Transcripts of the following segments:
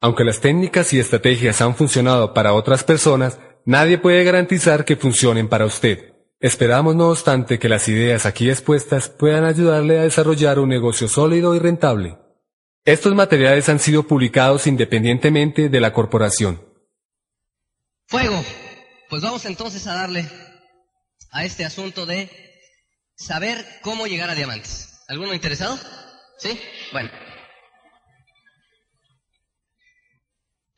Aunque las técnicas y estrategias han funcionado para otras personas, nadie puede garantizar que funcionen para usted. Esperamos, no obstante, que las ideas aquí expuestas puedan ayudarle a desarrollar un negocio sólido y rentable. Estos materiales han sido publicados independientemente de la corporación. Fuego. Pues vamos entonces a darle a este asunto de saber cómo llegar a diamantes. ¿Alguno interesado? ¿Sí? Bueno.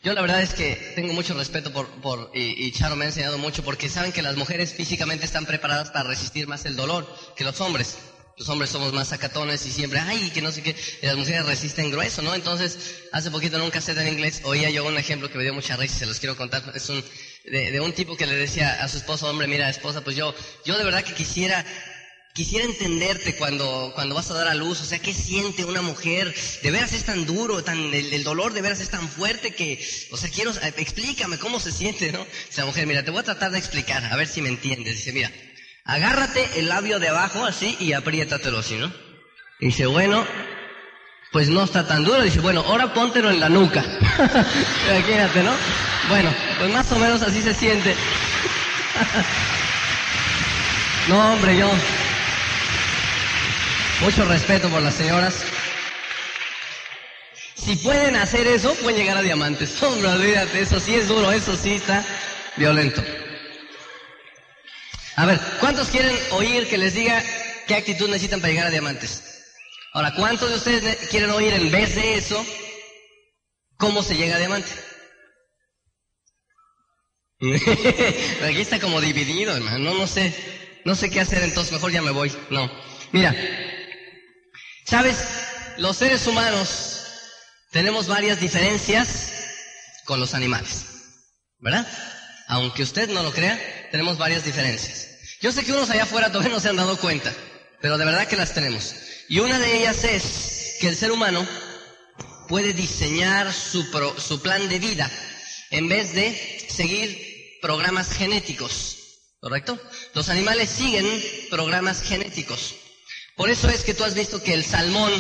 Yo la verdad es que tengo mucho respeto por, por y, y Charo me ha enseñado mucho porque saben que las mujeres físicamente están preparadas para resistir más el dolor que los hombres. Los hombres somos más sacatones y siempre, ay, que no sé qué, y las mujeres resisten grueso, ¿no? Entonces, hace poquito en un cassette en inglés oía yo un ejemplo que me dio mucha risa se los quiero contar. Es un, de, de un tipo que le decía a su esposo, hombre, mira, esposa, pues yo, yo de verdad que quisiera Quisiera entenderte cuando, cuando vas a dar a luz, o sea, ¿qué siente una mujer? De veras es tan duro, tan, el, el dolor de veras es tan fuerte que, o sea, quiero, eh, explícame cómo se siente, ¿no? Esa mujer, mira, te voy a tratar de explicar, a ver si me entiendes. Dice, mira, agárrate el labio de abajo así y apriétatelo así, ¿no? Dice, bueno, pues no está tan duro. Dice, bueno, ahora póntelo en la nuca. Imagínate, ¿no? Bueno, pues más o menos así se siente. no, hombre, yo, mucho respeto por las señoras. Si pueden hacer eso, pueden llegar a diamantes. Hombre, olvídate, eso sí es duro, eso sí está violento. A ver, ¿cuántos quieren oír que les diga qué actitud necesitan para llegar a diamantes? Ahora, ¿cuántos de ustedes quieren oír en vez de eso cómo se llega a diamante? Aquí está como dividido, hermano. No, no sé, no sé qué hacer, entonces mejor ya me voy. No. Mira, ¿sabes? Los seres humanos tenemos varias diferencias con los animales, ¿verdad? Aunque usted no lo crea, tenemos varias diferencias. Yo sé que unos allá afuera todavía no se han dado cuenta, pero de verdad que las tenemos. Y una de ellas es que el ser humano puede diseñar su, pro- su plan de vida en vez de seguir programas genéticos, ¿correcto? Los animales siguen programas genéticos. Por eso es que tú has visto que el salmón,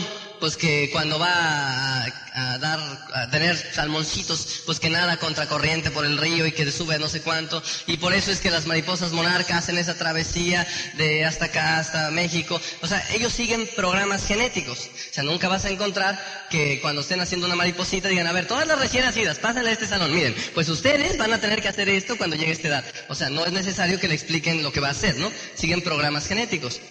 pues que cuando va a, a dar, a tener salmoncitos, pues que nada contracorriente por el río y que sube no sé cuánto. Y por eso es que las mariposas monarcas hacen esa travesía de hasta acá, hasta México. O sea, ellos siguen programas genéticos. O sea, nunca vas a encontrar que cuando estén haciendo una mariposita digan, a ver, todas las recién nacidas, pásenle a este salón. Miren, pues ustedes van a tener que hacer esto cuando llegue esta edad. O sea, no es necesario que le expliquen lo que va a hacer, ¿no? Siguen programas genéticos.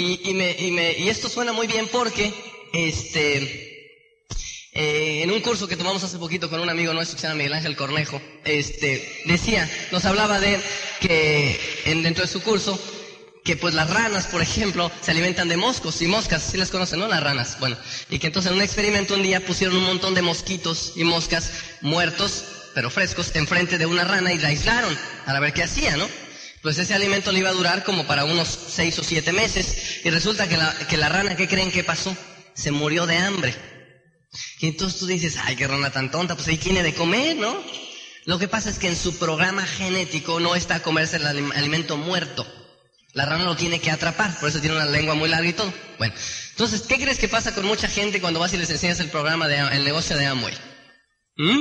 Y, me, y, me, y esto suena muy bien porque, este, eh, en un curso que tomamos hace poquito con un amigo nuestro que se llama Miguel Ángel Cornejo, este, decía, nos hablaba de que en, dentro de su curso, que pues las ranas, por ejemplo, se alimentan de moscos y moscas, si las conocen, ¿no? Las ranas. Bueno, y que entonces en un experimento un día pusieron un montón de mosquitos y moscas muertos, pero frescos, enfrente de una rana y la aislaron para ver qué hacía, ¿no? Pues ese alimento le iba a durar como para unos seis o siete meses. Y resulta que la, rana, ¿qué creen que pasó? Se murió de hambre. Y entonces tú dices, ay, qué rana tan tonta, pues ahí tiene de comer, ¿no? Lo que pasa es que en su programa genético no está comerse el alim- alimento muerto. La rana lo tiene que atrapar, por eso tiene una lengua muy larga y todo. Bueno, entonces, ¿qué crees que pasa con mucha gente cuando vas y les enseñas el programa de, el negocio de Amway? ¿Mm?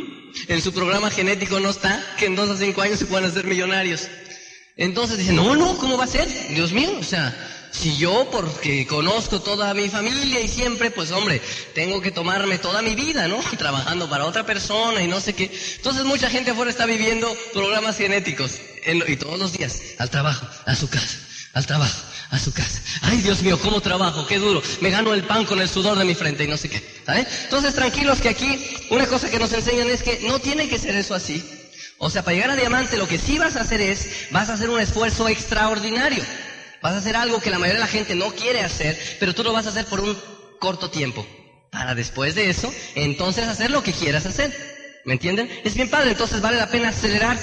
En su programa genético no está que en dos a cinco años se puedan hacer millonarios. Entonces dicen, no, no, ¿cómo va a ser? Dios mío, o sea, si yo, porque conozco toda mi familia y siempre, pues hombre, tengo que tomarme toda mi vida, ¿no? Trabajando para otra persona y no sé qué. Entonces mucha gente afuera está viviendo programas genéticos. y todos los días, al trabajo, a su casa, al trabajo, a su casa. Ay, Dios mío, cómo trabajo, qué duro. Me gano el pan con el sudor de mi frente y no sé qué. ¿Sale? Entonces tranquilos que aquí, una cosa que nos enseñan es que no tiene que ser eso así. O sea, para llegar a diamante lo que sí vas a hacer es, vas a hacer un esfuerzo extraordinario. Vas a hacer algo que la mayoría de la gente no quiere hacer, pero tú lo vas a hacer por un corto tiempo. para después de eso, entonces hacer lo que quieras hacer. ¿Me entienden? Es bien padre, entonces vale la pena acelerar.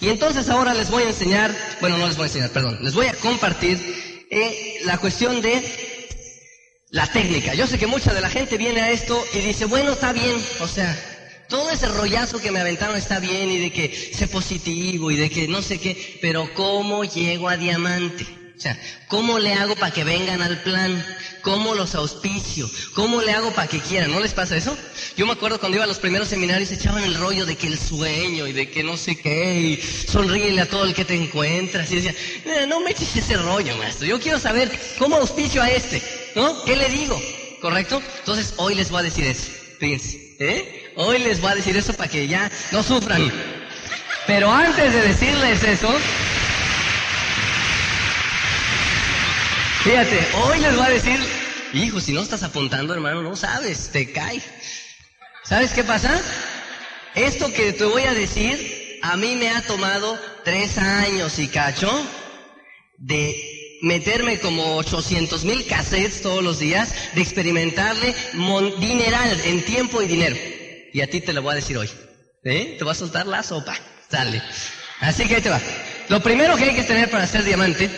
Y entonces ahora les voy a enseñar, bueno, no les voy a enseñar, perdón, les voy a compartir eh, la cuestión de la técnica. Yo sé que mucha de la gente viene a esto y dice, bueno, está bien, o sea, todo ese rollazo que me aventaron está bien y de que sé positivo y de que no sé qué, pero ¿cómo llego a diamante? O sea, ¿cómo le hago para que vengan al plan? ¿Cómo los auspicio? ¿Cómo le hago para que quieran? ¿No les pasa eso? Yo me acuerdo cuando iba a los primeros seminarios echaban el rollo de que el sueño y de que no sé qué, y sonríele a todo el que te encuentras. Y decía, eh, no me eches ese rollo, maestro. Yo quiero saber cómo auspicio a este, ¿no? ¿Qué le digo? ¿Correcto? Entonces hoy les voy a decir eso. Fíjense, ¿eh? Hoy les voy a decir eso para que ya no sufran. Pero antes de decirles eso, Fíjate, hoy les voy a decir, hijo, si no estás apuntando, hermano, no sabes, te cae. ¿Sabes qué pasa? Esto que te voy a decir, a mí me ha tomado tres años y cacho de meterme como 800 mil cassettes todos los días, de experimentarle dineral en tiempo y dinero. Y a ti te lo voy a decir hoy. ¿Eh? Te voy a soltar la sopa. Dale. Así que ahí te va. Lo primero que hay que tener para ser diamante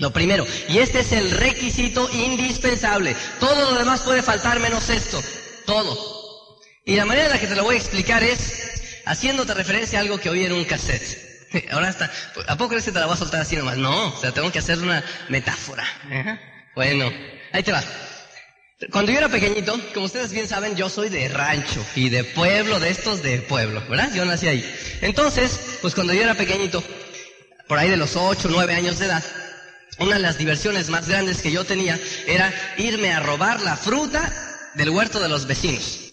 lo primero, y este es el requisito indispensable. Todo lo demás puede faltar menos esto. Todo. Y la manera en la que te lo voy a explicar es haciéndote referencia a algo que oí en un cassette. Ahora está, ¿a poco crees que te la voy a soltar así nomás? No, o sea, tengo que hacer una metáfora. Bueno, ahí te va. Cuando yo era pequeñito, como ustedes bien saben, yo soy de rancho y de pueblo, de estos de pueblo, ¿verdad? Yo nací ahí. Entonces, pues cuando yo era pequeñito, por ahí de los 8, 9 años de edad, una de las diversiones más grandes que yo tenía era irme a robar la fruta del huerto de los vecinos.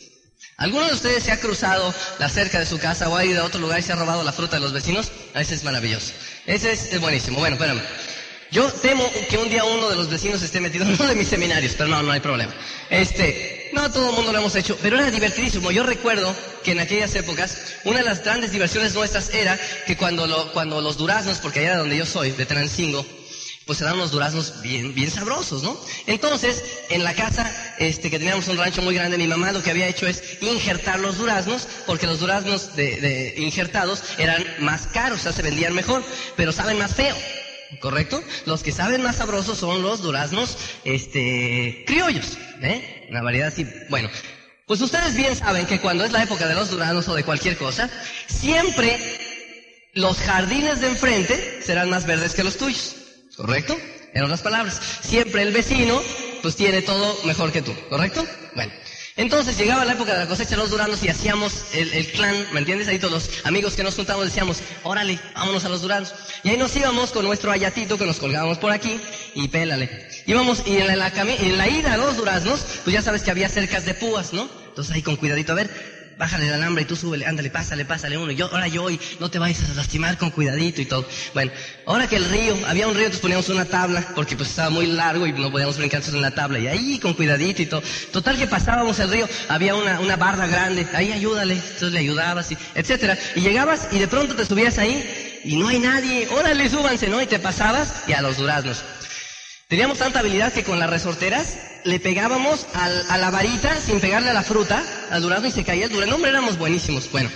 ¿Alguno de ustedes se ha cruzado la cerca de su casa o ha ido a otro lugar y se ha robado la fruta de los vecinos? Ese es maravilloso. Ese es, buenísimo. Bueno, espérame. Yo temo que un día uno de los vecinos esté metido en uno de mis seminarios, pero no, no hay problema. Este, no todo el mundo lo hemos hecho, pero era divertidísimo. Yo recuerdo que en aquellas épocas, una de las grandes diversiones nuestras era que cuando, lo, cuando los duraznos, porque allá donde yo soy, de Transingo, pues eran unos duraznos bien, bien sabrosos, ¿no? Entonces, en la casa, este, que teníamos un rancho muy grande, mi mamá lo que había hecho es injertar los duraznos, porque los duraznos de, injertados eran más caros, o sea, se vendían mejor, pero saben más feo. ¿Correcto? Los que saben más sabrosos son los duraznos, este, criollos, ¿eh? Una variedad así. Bueno, pues ustedes bien saben que cuando es la época de los duraznos o de cualquier cosa, siempre los jardines de enfrente serán más verdes que los tuyos. ¿Correcto? En otras palabras, siempre el vecino pues tiene todo mejor que tú, ¿correcto? Bueno, entonces llegaba la época de la cosecha de los duranos y hacíamos el, clan, ¿me entiendes? Ahí todos los amigos que nos juntamos decíamos, órale, vámonos a los duranos. Y ahí nos íbamos con nuestro ayatito que nos colgábamos por aquí y pélale. Íbamos y en la, en la ida a los duraznos, pues ya sabes que había cercas de púas, ¿no? Entonces ahí con cuidadito, a ver, bájale el alambre y tú súbele, ándale, pásale, pásale uno. yo, ahora yo, y no te vayas a lastimar con cuidadito y todo. Bueno, ahora que el río, había un río, entonces poníamos una tabla, porque pues estaba muy largo y no podíamos brincar en la tabla. Y ahí con cuidadito y todo. Total que pasábamos el río, había una, una barra grande, ahí ayúdale, entonces le ayudabas, y, etcétera. Y llegabas y de pronto te subías ahí y no hay nadie, órale, súbanse, ¿no? Y te pasabas y a los duraznos. Teníamos tanta habilidad que con las resorteras le pegábamos a la varita sin pegarle a la fruta, al durazno y se caía el durazno. Hombre, éramos buenísimos. Bueno,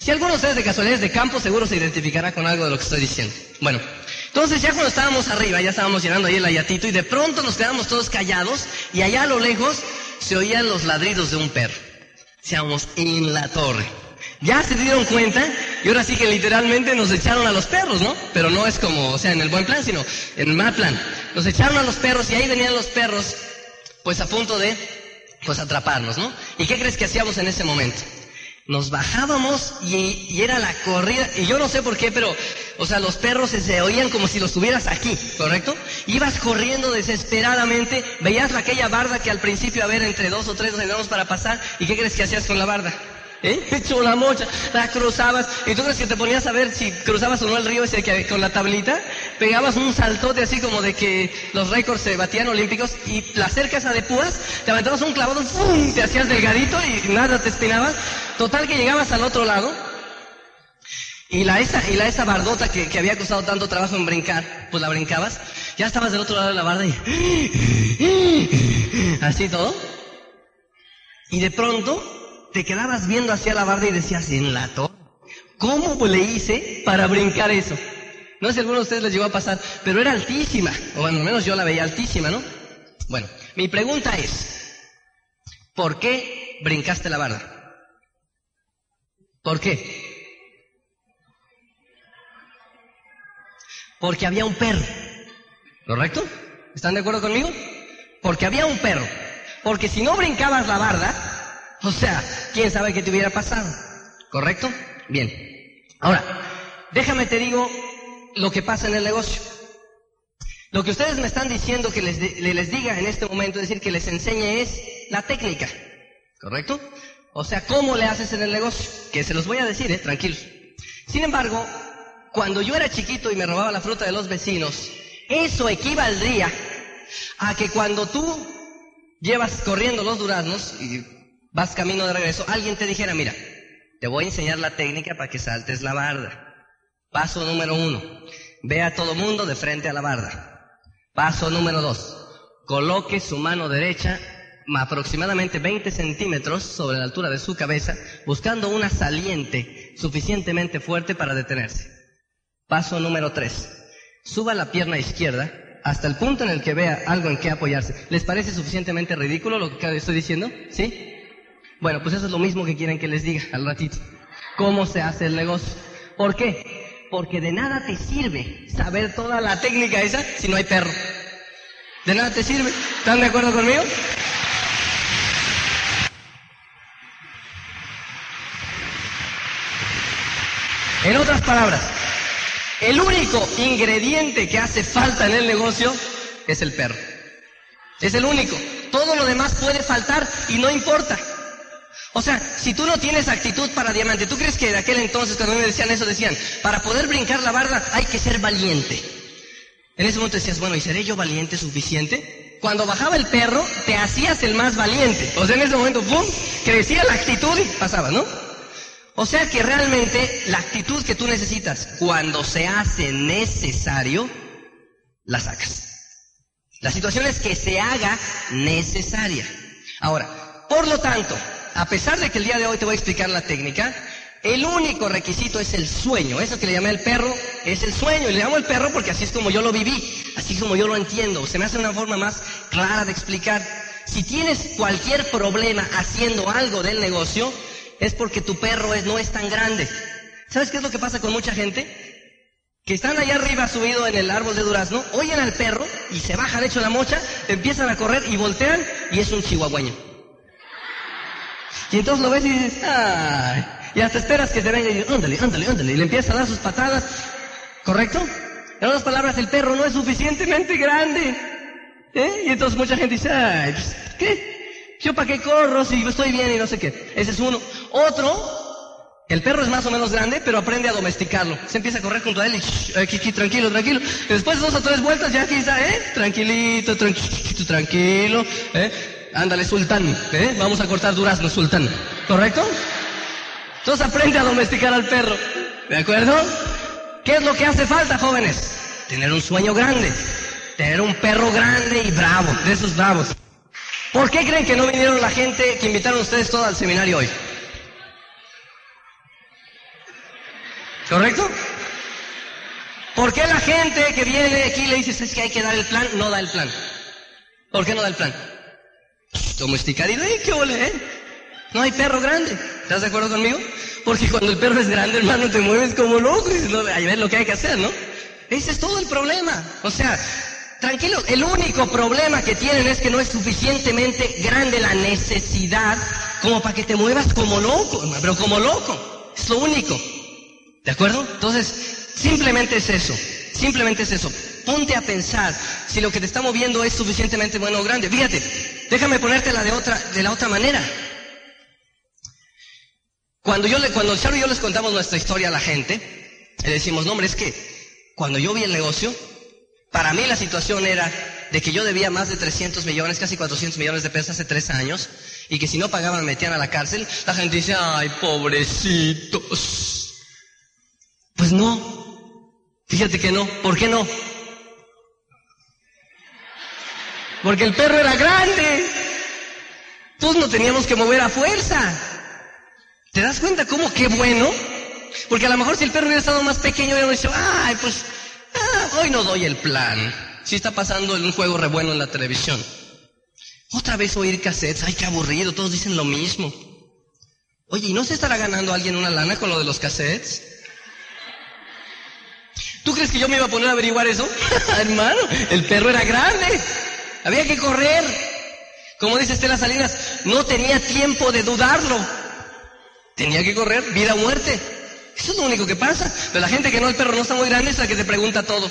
si alguno de ustedes de casualidades de campo seguro se identificará con algo de lo que estoy diciendo. Bueno, entonces ya cuando estábamos arriba, ya estábamos llenando ahí el ayatito y de pronto nos quedamos todos callados y allá a lo lejos se oían los ladridos de un perro. Seamos en la torre. Ya se dieron cuenta y ahora sí que literalmente nos echaron a los perros, ¿no? Pero no es como, o sea, en el buen plan, sino en el mal plan. Nos echaron a los perros y ahí venían los perros, pues a punto de, pues atraparnos, ¿no? ¿Y qué crees que hacíamos en ese momento? Nos bajábamos y, era la corrida, y yo no sé por qué, pero, o sea, los perros se, oían como si los tuvieras aquí, ¿correcto? Ibas corriendo desesperadamente, veías aquella barda que al principio, a entre dos o tres nos para pasar, ¿y qué crees que hacías con la barda? ¿Eh? Hecho la mocha, la cruzabas. Y tú crees que te ponías a ver si cruzabas o no el río ese con la tablita, pegabas un saltote así como de que los récords se batían olímpicos y la cerca esa de púas, te aventabas un clavado, ¡fum! te hacías delgadito y nada te espinabas. Total que llegabas al otro lado. Y la esa, y la esa bardota que, que había costado tanto trabajo en brincar, pues la brincabas. Ya estabas del otro lado de la barda y así todo. Y de pronto te quedabas viendo hacia la barda y decías, en la torre, ¿cómo le hice para brincar eso? No sé si alguno de ustedes les llegó a pasar, pero era altísima, o al menos yo la veía altísima, ¿no? Bueno, mi pregunta es, ¿por qué brincaste la barda? ¿Por qué? Porque había un perro, ¿correcto? ¿Están de acuerdo conmigo? Porque había un perro. Porque si no brincabas la barda, o sea, quién sabe qué te hubiera pasado. ¿Correcto? Bien. Ahora, déjame te digo lo que pasa en el negocio. Lo que ustedes me están diciendo que les, les diga en este momento, es decir, que les enseñe es la técnica. ¿Correcto? O sea, cómo le haces en el negocio. Que se los voy a decir, eh, tranquilos. Sin embargo, cuando yo era chiquito y me robaba la fruta de los vecinos, eso equivaldría a que cuando tú llevas corriendo los duraznos y vas camino de regreso, alguien te dijera, mira, te voy a enseñar la técnica para que saltes la barda. Paso número uno, ve a todo mundo de frente a la barda. Paso número dos, coloque su mano derecha aproximadamente 20 centímetros sobre la altura de su cabeza, buscando una saliente suficientemente fuerte para detenerse. Paso número tres, suba la pierna izquierda hasta el punto en el que vea algo en que apoyarse. ¿Les parece suficientemente ridículo lo que estoy diciendo? ¿Sí? Bueno, pues eso es lo mismo que quieren que les diga al ratito. ¿Cómo se hace el negocio? ¿Por qué? Porque de nada te sirve saber toda la técnica esa si no hay perro. De nada te sirve. ¿Están de acuerdo conmigo? En otras palabras, el único ingrediente que hace falta en el negocio es el perro. Es el único. Todo lo demás puede faltar y no importa. O sea, si tú no tienes actitud para diamante, ¿tú crees que de aquel entonces cuando me decían eso decían, para poder brincar la barda hay que ser valiente? En ese momento decías, bueno, ¿y seré yo valiente suficiente? Cuando bajaba el perro, te hacías el más valiente. O sea, en ese momento, ¡pum!, crecía la actitud y pasaba, ¿no? O sea que realmente la actitud que tú necesitas cuando se hace necesario, la sacas. La situación es que se haga necesaria. Ahora, por lo tanto, a pesar de que el día de hoy te voy a explicar la técnica, el único requisito es el sueño. Eso que le llamé el perro es el sueño. Y le llamo el perro porque así es como yo lo viví, así como yo lo entiendo. Se me hace una forma más clara de explicar. Si tienes cualquier problema haciendo algo del negocio, es porque tu perro no es tan grande. ¿Sabes qué es lo que pasa con mucha gente? Que están allá arriba subido en el árbol de durazno, oyen al perro y se baja de hecho la mocha, empiezan a correr y voltean y es un chihuahueño. Y entonces lo ves y dices, ¡ay! Y hasta esperas que se venga y dices, ándale, ándale, ándale. Y le empieza a dar sus patadas. ¿Correcto? En otras palabras, el perro no es suficientemente grande. ¿Eh? Y entonces mucha gente dice, ay, pues, ¿qué? ¿Yo para qué corro si estoy bien y no sé qué? Ese es uno. Otro, el perro es más o menos grande, pero aprende a domesticarlo. Se empieza a correr junto a él y aquí, tranquilo, tranquilo. Después de dos o tres vueltas ya aquí está, ¿eh? Tranquilito, tranquilo, tranquilo, ¿eh? Ándale, sultán, ¿eh? Vamos a cortar durazno, sultán. ¿Correcto? Entonces aprende a domesticar al perro. ¿De acuerdo? ¿Qué es lo que hace falta, jóvenes? Tener un sueño grande. Tener un perro grande y bravo, de esos bravos. ¿Por qué creen que no vinieron la gente que invitaron ustedes todos al seminario hoy? ¿Correcto? ¿Por qué la gente que viene aquí le dices es que hay que dar el plan, no da el plan? ¿Por qué no da el plan? Domesticar y qué ¿eh? No hay perro grande. ¿Estás de acuerdo conmigo? Porque cuando el perro es grande, hermano, te mueves como loco no, a ver lo que hay que hacer, ¿no? Ese es todo el problema. O sea, Tranquilo, el único problema que tienen es que no es suficientemente grande la necesidad como para que te muevas como loco, pero como loco. Es lo único. ¿De acuerdo? Entonces, simplemente es eso. Simplemente es eso. Ponte a pensar si lo que te está moviendo es suficientemente bueno o grande. Fíjate, déjame ponértela de otra, de la otra manera. Cuando yo le, cuando Charlie y yo les contamos nuestra historia a la gente, le decimos, no hombre, es que cuando yo vi el negocio, para mí la situación era de que yo debía más de 300 millones, casi 400 millones de pesos hace tres años, y que si no pagaban me metían a la cárcel. La gente dice, ay, pobrecitos. Pues no. Fíjate que no. ¿Por qué no? Porque el perro era grande. Todos nos teníamos que mover a fuerza. ¿Te das cuenta cómo qué bueno? Porque a lo mejor si el perro hubiera estado más pequeño, hubiera dicho, ay, pues, ah, hoy no doy el plan. Si está pasando un juego re bueno en la televisión. Otra vez oír cassettes, ay, qué aburrido, todos dicen lo mismo. Oye, ¿y no se estará ganando alguien una lana con lo de los cassettes? ¿Tú crees que yo me iba a poner a averiguar eso? Hermano, el perro era grande. Había que correr. Como dice Estela Salinas, no tenía tiempo de dudarlo. Tenía que correr, vida o muerte. Eso es lo único que pasa. Pero la gente que no, el perro no está muy grande es la que te pregunta todo.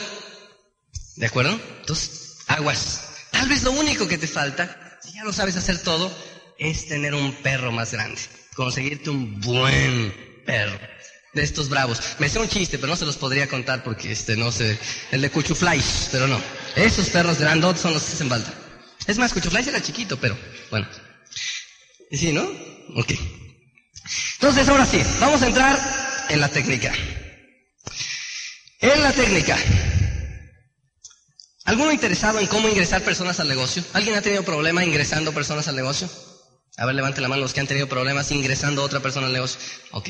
¿De acuerdo? Entonces, aguas. Tal vez lo único que te falta, si ya lo sabes hacer todo, es tener un perro más grande. Conseguirte un buen perro. De estos bravos. Me sé un chiste, pero no se los podría contar porque este no sé. El de Cuchuflais, pero no. Esos perros grandotes son los que hacen falta. Es más, Cuchuflais era chiquito, pero bueno. ¿Y sí, no? Ok. Entonces, ahora sí, vamos a entrar en la técnica. En la técnica. ¿Alguno interesado en cómo ingresar personas al negocio? ¿Alguien ha tenido problema ingresando personas al negocio? A ver, levante la mano los que han tenido problemas ingresando a otra persona al negocio. Ok.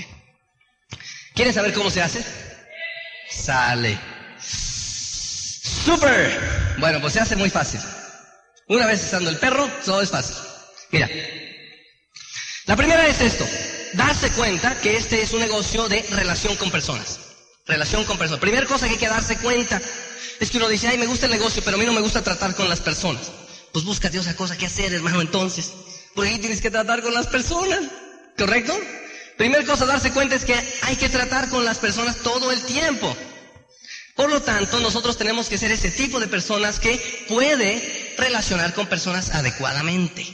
¿Quieren saber cómo se hace? Sale. ¡Super! Bueno, pues se hace muy fácil. Una vez estando el perro, todo es fácil. Mira. La primera es esto. Darse cuenta que este es un negocio de relación con personas. Relación con personas. Primera cosa que hay que darse cuenta es que uno dice, ay, me gusta el negocio, pero a mí no me gusta tratar con las personas. Pues búscate otra cosa que hacer, hermano, entonces. Porque ahí tienes que tratar con las personas. ¿Correcto? Primera cosa darse cuenta es que hay que tratar con las personas todo el tiempo. Por lo tanto, nosotros tenemos que ser ese tipo de personas que puede relacionar con personas adecuadamente.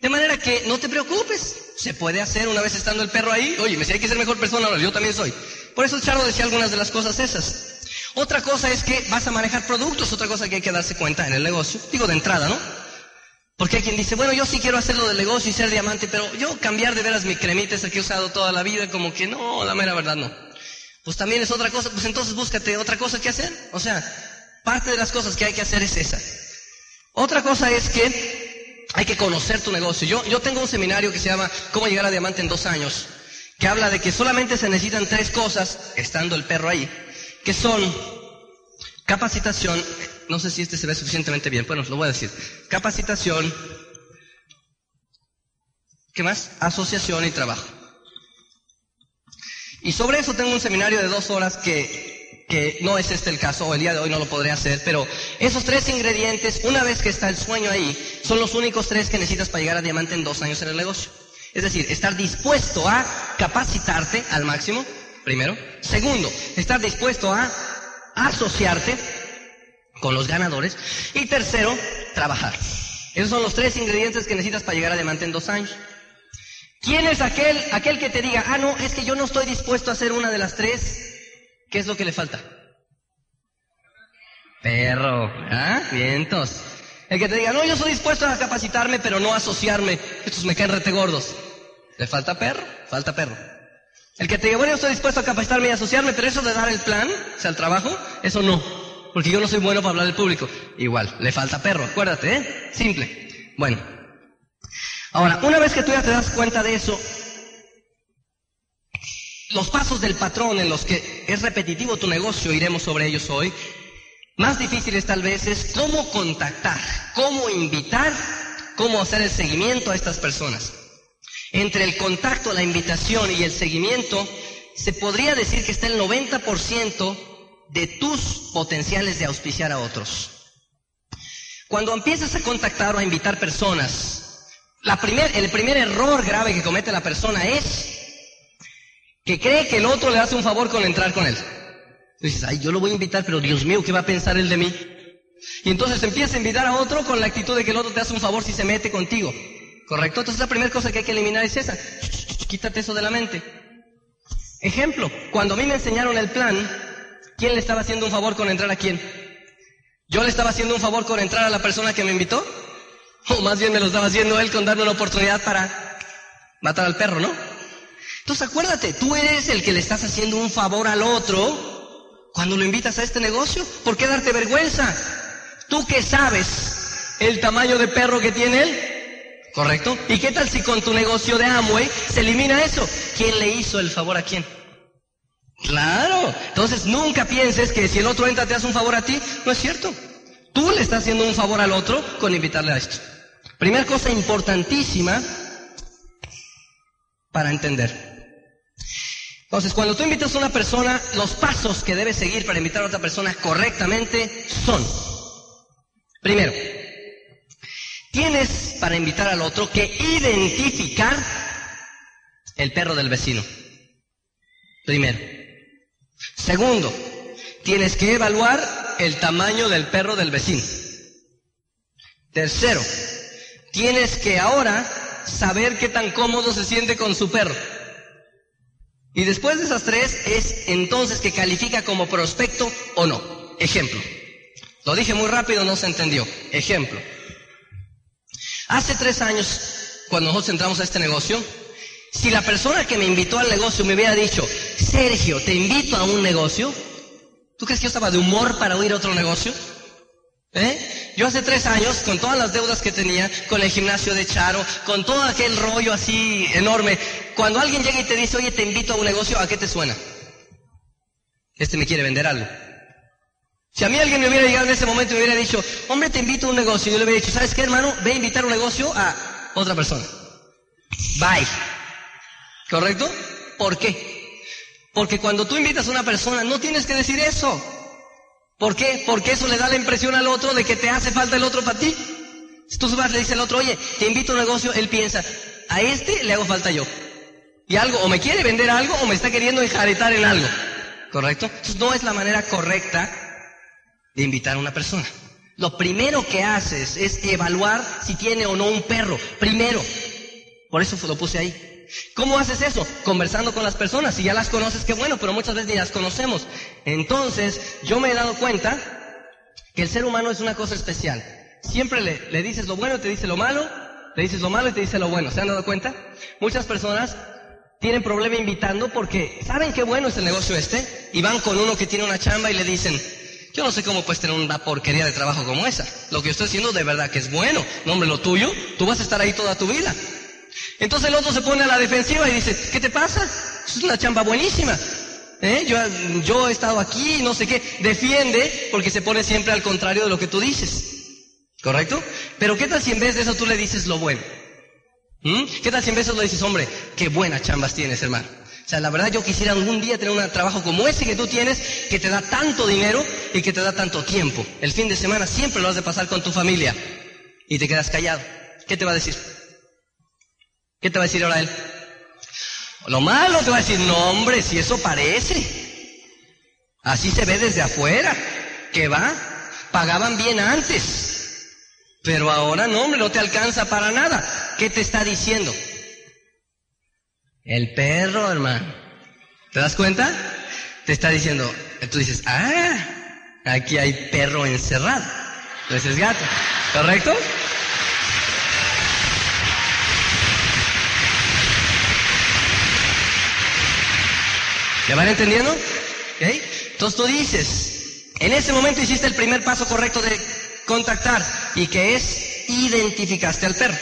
De manera que no te preocupes, se puede hacer una vez estando el perro ahí. Oye, me si hay que ser mejor persona, yo también soy. Por eso Charlo decía algunas de las cosas esas. Otra cosa es que vas a manejar productos, otra cosa que hay que darse cuenta en el negocio. Digo de entrada, ¿no? Porque hay quien dice, bueno, yo sí quiero hacerlo del negocio y ser diamante, pero yo cambiar de veras mi cremita esa que he usado toda la vida, como que no, la mera verdad no. Pues también es otra cosa, pues entonces búscate otra cosa que hacer. O sea, parte de las cosas que hay que hacer es esa. Otra cosa es que hay que conocer tu negocio. Yo, yo tengo un seminario que se llama Cómo llegar a diamante en dos años, que habla de que solamente se necesitan tres cosas, estando el perro ahí, que son capacitación, no sé si este se ve suficientemente bien, bueno, lo voy a decir, capacitación, ¿qué más? Asociación y trabajo. Y sobre eso tengo un seminario de dos horas que, que no es este el caso, o el día de hoy no lo podré hacer, pero esos tres ingredientes, una vez que está el sueño ahí, son los únicos tres que necesitas para llegar a diamante en dos años en el negocio. Es decir, estar dispuesto a capacitarte al máximo, primero. Segundo, estar dispuesto a asociarte con los ganadores. Y tercero, trabajar. Esos son los tres ingredientes que necesitas para llegar a diamante en dos años. ¿Quién es aquel, aquel que te diga, ah, no, es que yo no estoy dispuesto a hacer una de las tres? ¿Qué es lo que le falta? Perro, ¿ah? Vientos. El que te diga, no, yo estoy dispuesto a capacitarme, pero no asociarme. Estos me caen rete gordos. ¿Le falta perro? Falta perro. El que te diga, bueno, yo estoy dispuesto a capacitarme y asociarme, pero eso de dar el plan, o sea, el trabajo, eso no. Porque yo no soy bueno para hablar al público. Igual, le falta perro, acuérdate, ¿eh? Simple. Bueno. Ahora, una vez que tú ya te das cuenta de eso, los pasos del patrón en los que es repetitivo tu negocio, iremos sobre ellos hoy, más difíciles tal vez es cómo contactar, cómo invitar, cómo hacer el seguimiento a estas personas. Entre el contacto, la invitación y el seguimiento, se podría decir que está el 90% de tus potenciales de auspiciar a otros. Cuando empiezas a contactar o a invitar personas, la primer, el primer error grave que comete la persona es que cree que el otro le hace un favor con entrar con él. dices, ay, yo lo voy a invitar, pero Dios mío, ¿qué va a pensar él de mí? Y entonces empieza a invitar a otro con la actitud de que el otro te hace un favor si se mete contigo. ¿Correcto? Entonces la primera cosa que hay que eliminar es esa. Quítate eso de la mente. Ejemplo, cuando a mí me enseñaron el plan, ¿quién le estaba haciendo un favor con entrar a quién? ¿Yo le estaba haciendo un favor con entrar a la persona que me invitó? O más bien me lo estaba haciendo él con darme una oportunidad para matar al perro, ¿no? Entonces acuérdate, tú eres el que le estás haciendo un favor al otro cuando lo invitas a este negocio. ¿Por qué darte vergüenza? ¿Tú que sabes el tamaño de perro que tiene él? ¿Correcto? ¿Y qué tal si con tu negocio de Amway se elimina eso? ¿Quién le hizo el favor a quién? Claro. Entonces nunca pienses que si el otro entra te hace un favor a ti. No es cierto. Tú le estás haciendo un favor al otro con invitarle a esto. Primera cosa importantísima para entender. Entonces, cuando tú invitas a una persona, los pasos que debes seguir para invitar a otra persona correctamente son, primero, tienes para invitar al otro que identificar el perro del vecino. Primero. Segundo, tienes que evaluar el tamaño del perro del vecino. Tercero, tienes que ahora saber qué tan cómodo se siente con su perro. Y después de esas tres es entonces que califica como prospecto o no. Ejemplo. Lo dije muy rápido, no se entendió. Ejemplo. Hace tres años, cuando nosotros entramos a este negocio, si la persona que me invitó al negocio me hubiera dicho, Sergio, te invito a un negocio, ¿tú crees que yo estaba de humor para oír otro negocio? ¿Eh? Yo hace tres años, con todas las deudas que tenía, con el gimnasio de Charo, con todo aquel rollo así enorme, cuando alguien llega y te dice, oye, te invito a un negocio, ¿a qué te suena? Este me quiere vender algo. Si a mí alguien me hubiera llegado en ese momento y me hubiera dicho, hombre, te invito a un negocio, yo le hubiera dicho, ¿sabes qué, hermano? Ve a invitar un negocio a otra persona. Bye. ¿Correcto? ¿Por qué? Porque cuando tú invitas a una persona, no tienes que decir eso. ¿Por qué? Porque eso le da la impresión al otro de que te hace falta el otro para ti. Si tú vas le dices al otro, oye, te invito a un negocio, él piensa, a este le hago falta yo. Y algo, o me quiere vender algo o me está queriendo enjaretar en algo. ¿Correcto? Entonces no es la manera correcta de invitar a una persona. Lo primero que haces es evaluar si tiene o no un perro. Primero. Por eso lo puse ahí. ¿Cómo haces eso? Conversando con las personas. Si ya las conoces, qué bueno, pero muchas veces ni las conocemos. Entonces, yo me he dado cuenta que el ser humano es una cosa especial. Siempre le, le dices lo bueno, te dice lo malo, le dices lo malo y te dice lo bueno. ¿Se han dado cuenta? Muchas personas tienen problema invitando porque saben qué bueno es el negocio este y van con uno que tiene una chamba y le dicen, yo no sé cómo puedes tener una porquería de trabajo como esa. Lo que estoy haciendo de verdad que es bueno. No, lo tuyo, tú vas a estar ahí toda tu vida. Entonces el otro se pone a la defensiva y dice, ¿qué te pasa? Es una chamba buenísima. ¿Eh? Yo, yo he estado aquí, no sé qué. Defiende porque se pone siempre al contrario de lo que tú dices. ¿Correcto? Pero ¿qué tal si en vez de eso tú le dices lo bueno? ¿Mm? ¿Qué tal si en vez de eso le dices, hombre, qué buenas chambas tienes, hermano? O sea, la verdad yo quisiera algún día tener un trabajo como ese que tú tienes, que te da tanto dinero y que te da tanto tiempo. El fin de semana siempre lo has de pasar con tu familia y te quedas callado. ¿Qué te va a decir? ¿Qué te va a decir ahora él? Lo malo te va a decir, no hombre, si eso parece. Así se ve desde afuera. ¿Qué va? Pagaban bien antes. Pero ahora no, hombre, no te alcanza para nada. ¿Qué te está diciendo? El perro, hermano. ¿Te das cuenta? Te está diciendo, tú dices, ah, aquí hay perro encerrado. Entonces es gato. ¿Correcto? ¿Me van entendiendo? Entonces tú dices, en ese momento hiciste el primer paso correcto de contactar y que es identificaste al perro.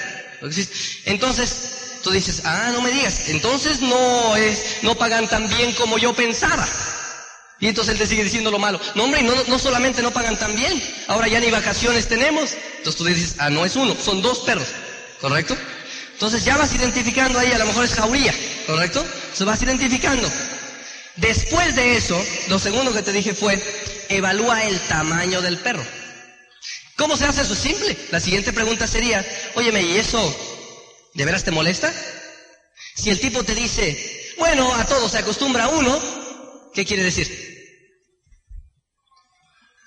Entonces tú dices, ah, no me digas, entonces no es, no pagan tan bien como yo pensaba. Y entonces él te sigue diciendo lo malo. No, hombre, no, no solamente no pagan tan bien, ahora ya ni vacaciones tenemos. Entonces tú dices, ah, no es uno, son dos perros, ¿correcto? Entonces ya vas identificando ahí, a lo mejor es jauría, ¿correcto? Se vas identificando. Después de eso, lo segundo que te dije fue, evalúa el tamaño del perro. ¿Cómo se hace eso? Es simple. La siguiente pregunta sería, óyeme, ¿y eso de veras te molesta? Si el tipo te dice, bueno, a todo se acostumbra uno, ¿qué quiere decir?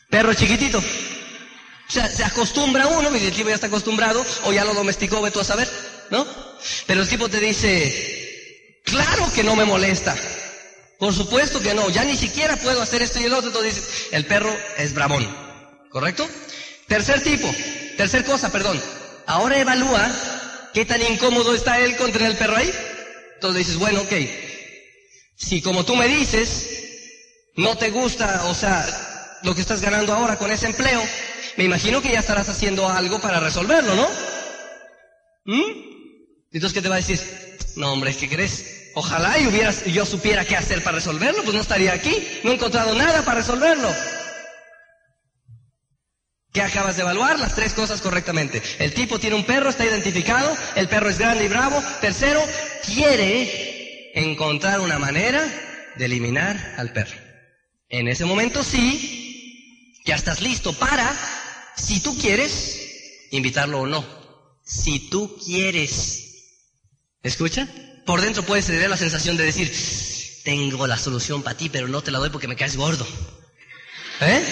Perro chiquitito. O sea, se acostumbra uno, y el tipo ya está acostumbrado, o ya lo domesticó, ve tú a saber, ¿no? Pero el tipo te dice, claro que no me molesta. Por supuesto que no, ya ni siquiera puedo hacer esto y el otro, entonces dices, el perro es bravón, ¿correcto? Tercer tipo, tercer cosa, perdón, ahora evalúa qué tan incómodo está él con tener el perro ahí. Entonces dices, bueno, ok, si como tú me dices, no te gusta, o sea, lo que estás ganando ahora con ese empleo, me imagino que ya estarás haciendo algo para resolverlo, ¿no? ¿Mm? Entonces, ¿qué te va a decir? No, hombre, ¿qué crees? Ojalá y hubieras, yo supiera qué hacer para resolverlo, pues no estaría aquí. No he encontrado nada para resolverlo. ¿Qué acabas de evaluar? Las tres cosas correctamente. El tipo tiene un perro, está identificado, el perro es grande y bravo. Tercero, quiere encontrar una manera de eliminar al perro. En ese momento sí, ya estás listo para, si tú quieres, invitarlo o no. Si tú quieres. ¿Escucha? Por dentro puedes tener la sensación de decir, tengo la solución para ti, pero no te la doy porque me caes gordo. ¿Eh?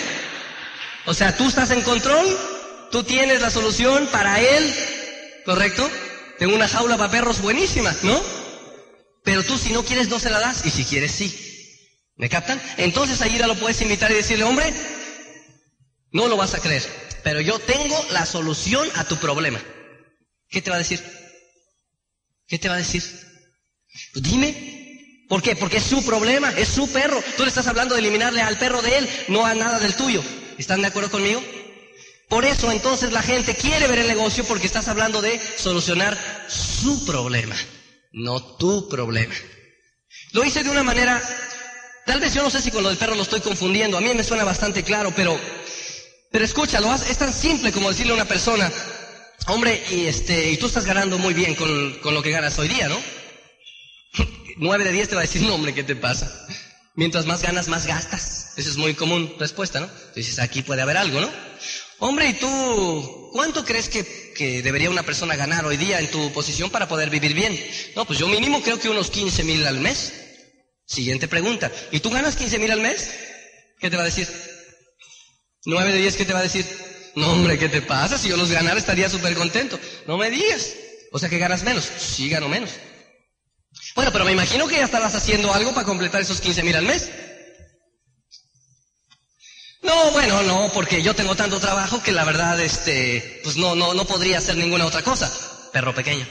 O sea, tú estás en control, tú tienes la solución para él, ¿correcto? Tengo una jaula para perros buenísima, ¿no? Pero tú si no quieres no se la das y si quieres sí. ¿Me captan? Entonces ahí ya lo puedes invitar y decirle, hombre, no lo vas a creer, pero yo tengo la solución a tu problema. ¿Qué te va a decir? ¿Qué te va a decir? Pues dime. ¿Por qué? Porque es su problema, es su perro. Tú le estás hablando de eliminarle al perro de él, no a nada del tuyo. ¿Están de acuerdo conmigo? Por eso entonces la gente quiere ver el negocio porque estás hablando de solucionar su problema, no tu problema. Lo hice de una manera, tal vez yo no sé si con lo del perro lo estoy confundiendo, a mí me suena bastante claro, pero, pero escúchalo, es tan simple como decirle a una persona, hombre, y este, y tú estás ganando muy bien con, con lo que ganas hoy día, ¿no? Nueve de diez te va a decir, no hombre, ¿qué te pasa? Mientras más ganas, más gastas. Esa es muy común respuesta, ¿no? Dices, aquí puede haber algo, ¿no? Hombre, ¿y tú cuánto crees que, que, debería una persona ganar hoy día en tu posición para poder vivir bien? No, pues yo mínimo creo que unos 15 mil al mes. Siguiente pregunta. ¿Y tú ganas 15 mil al mes? ¿Qué te va a decir? 9 de 10, ¿qué te va a decir? No, hombre, ¿qué te pasa? Si yo los ganara estaría súper contento. No me digas. O sea que ganas menos. Sí, gano menos. Bueno, pero me imagino que ya estarás haciendo algo para completar esos 15 mil al mes. No, bueno, no, porque yo tengo tanto trabajo que la verdad, este, pues no, no, no podría hacer ninguna otra cosa. Perro pequeño.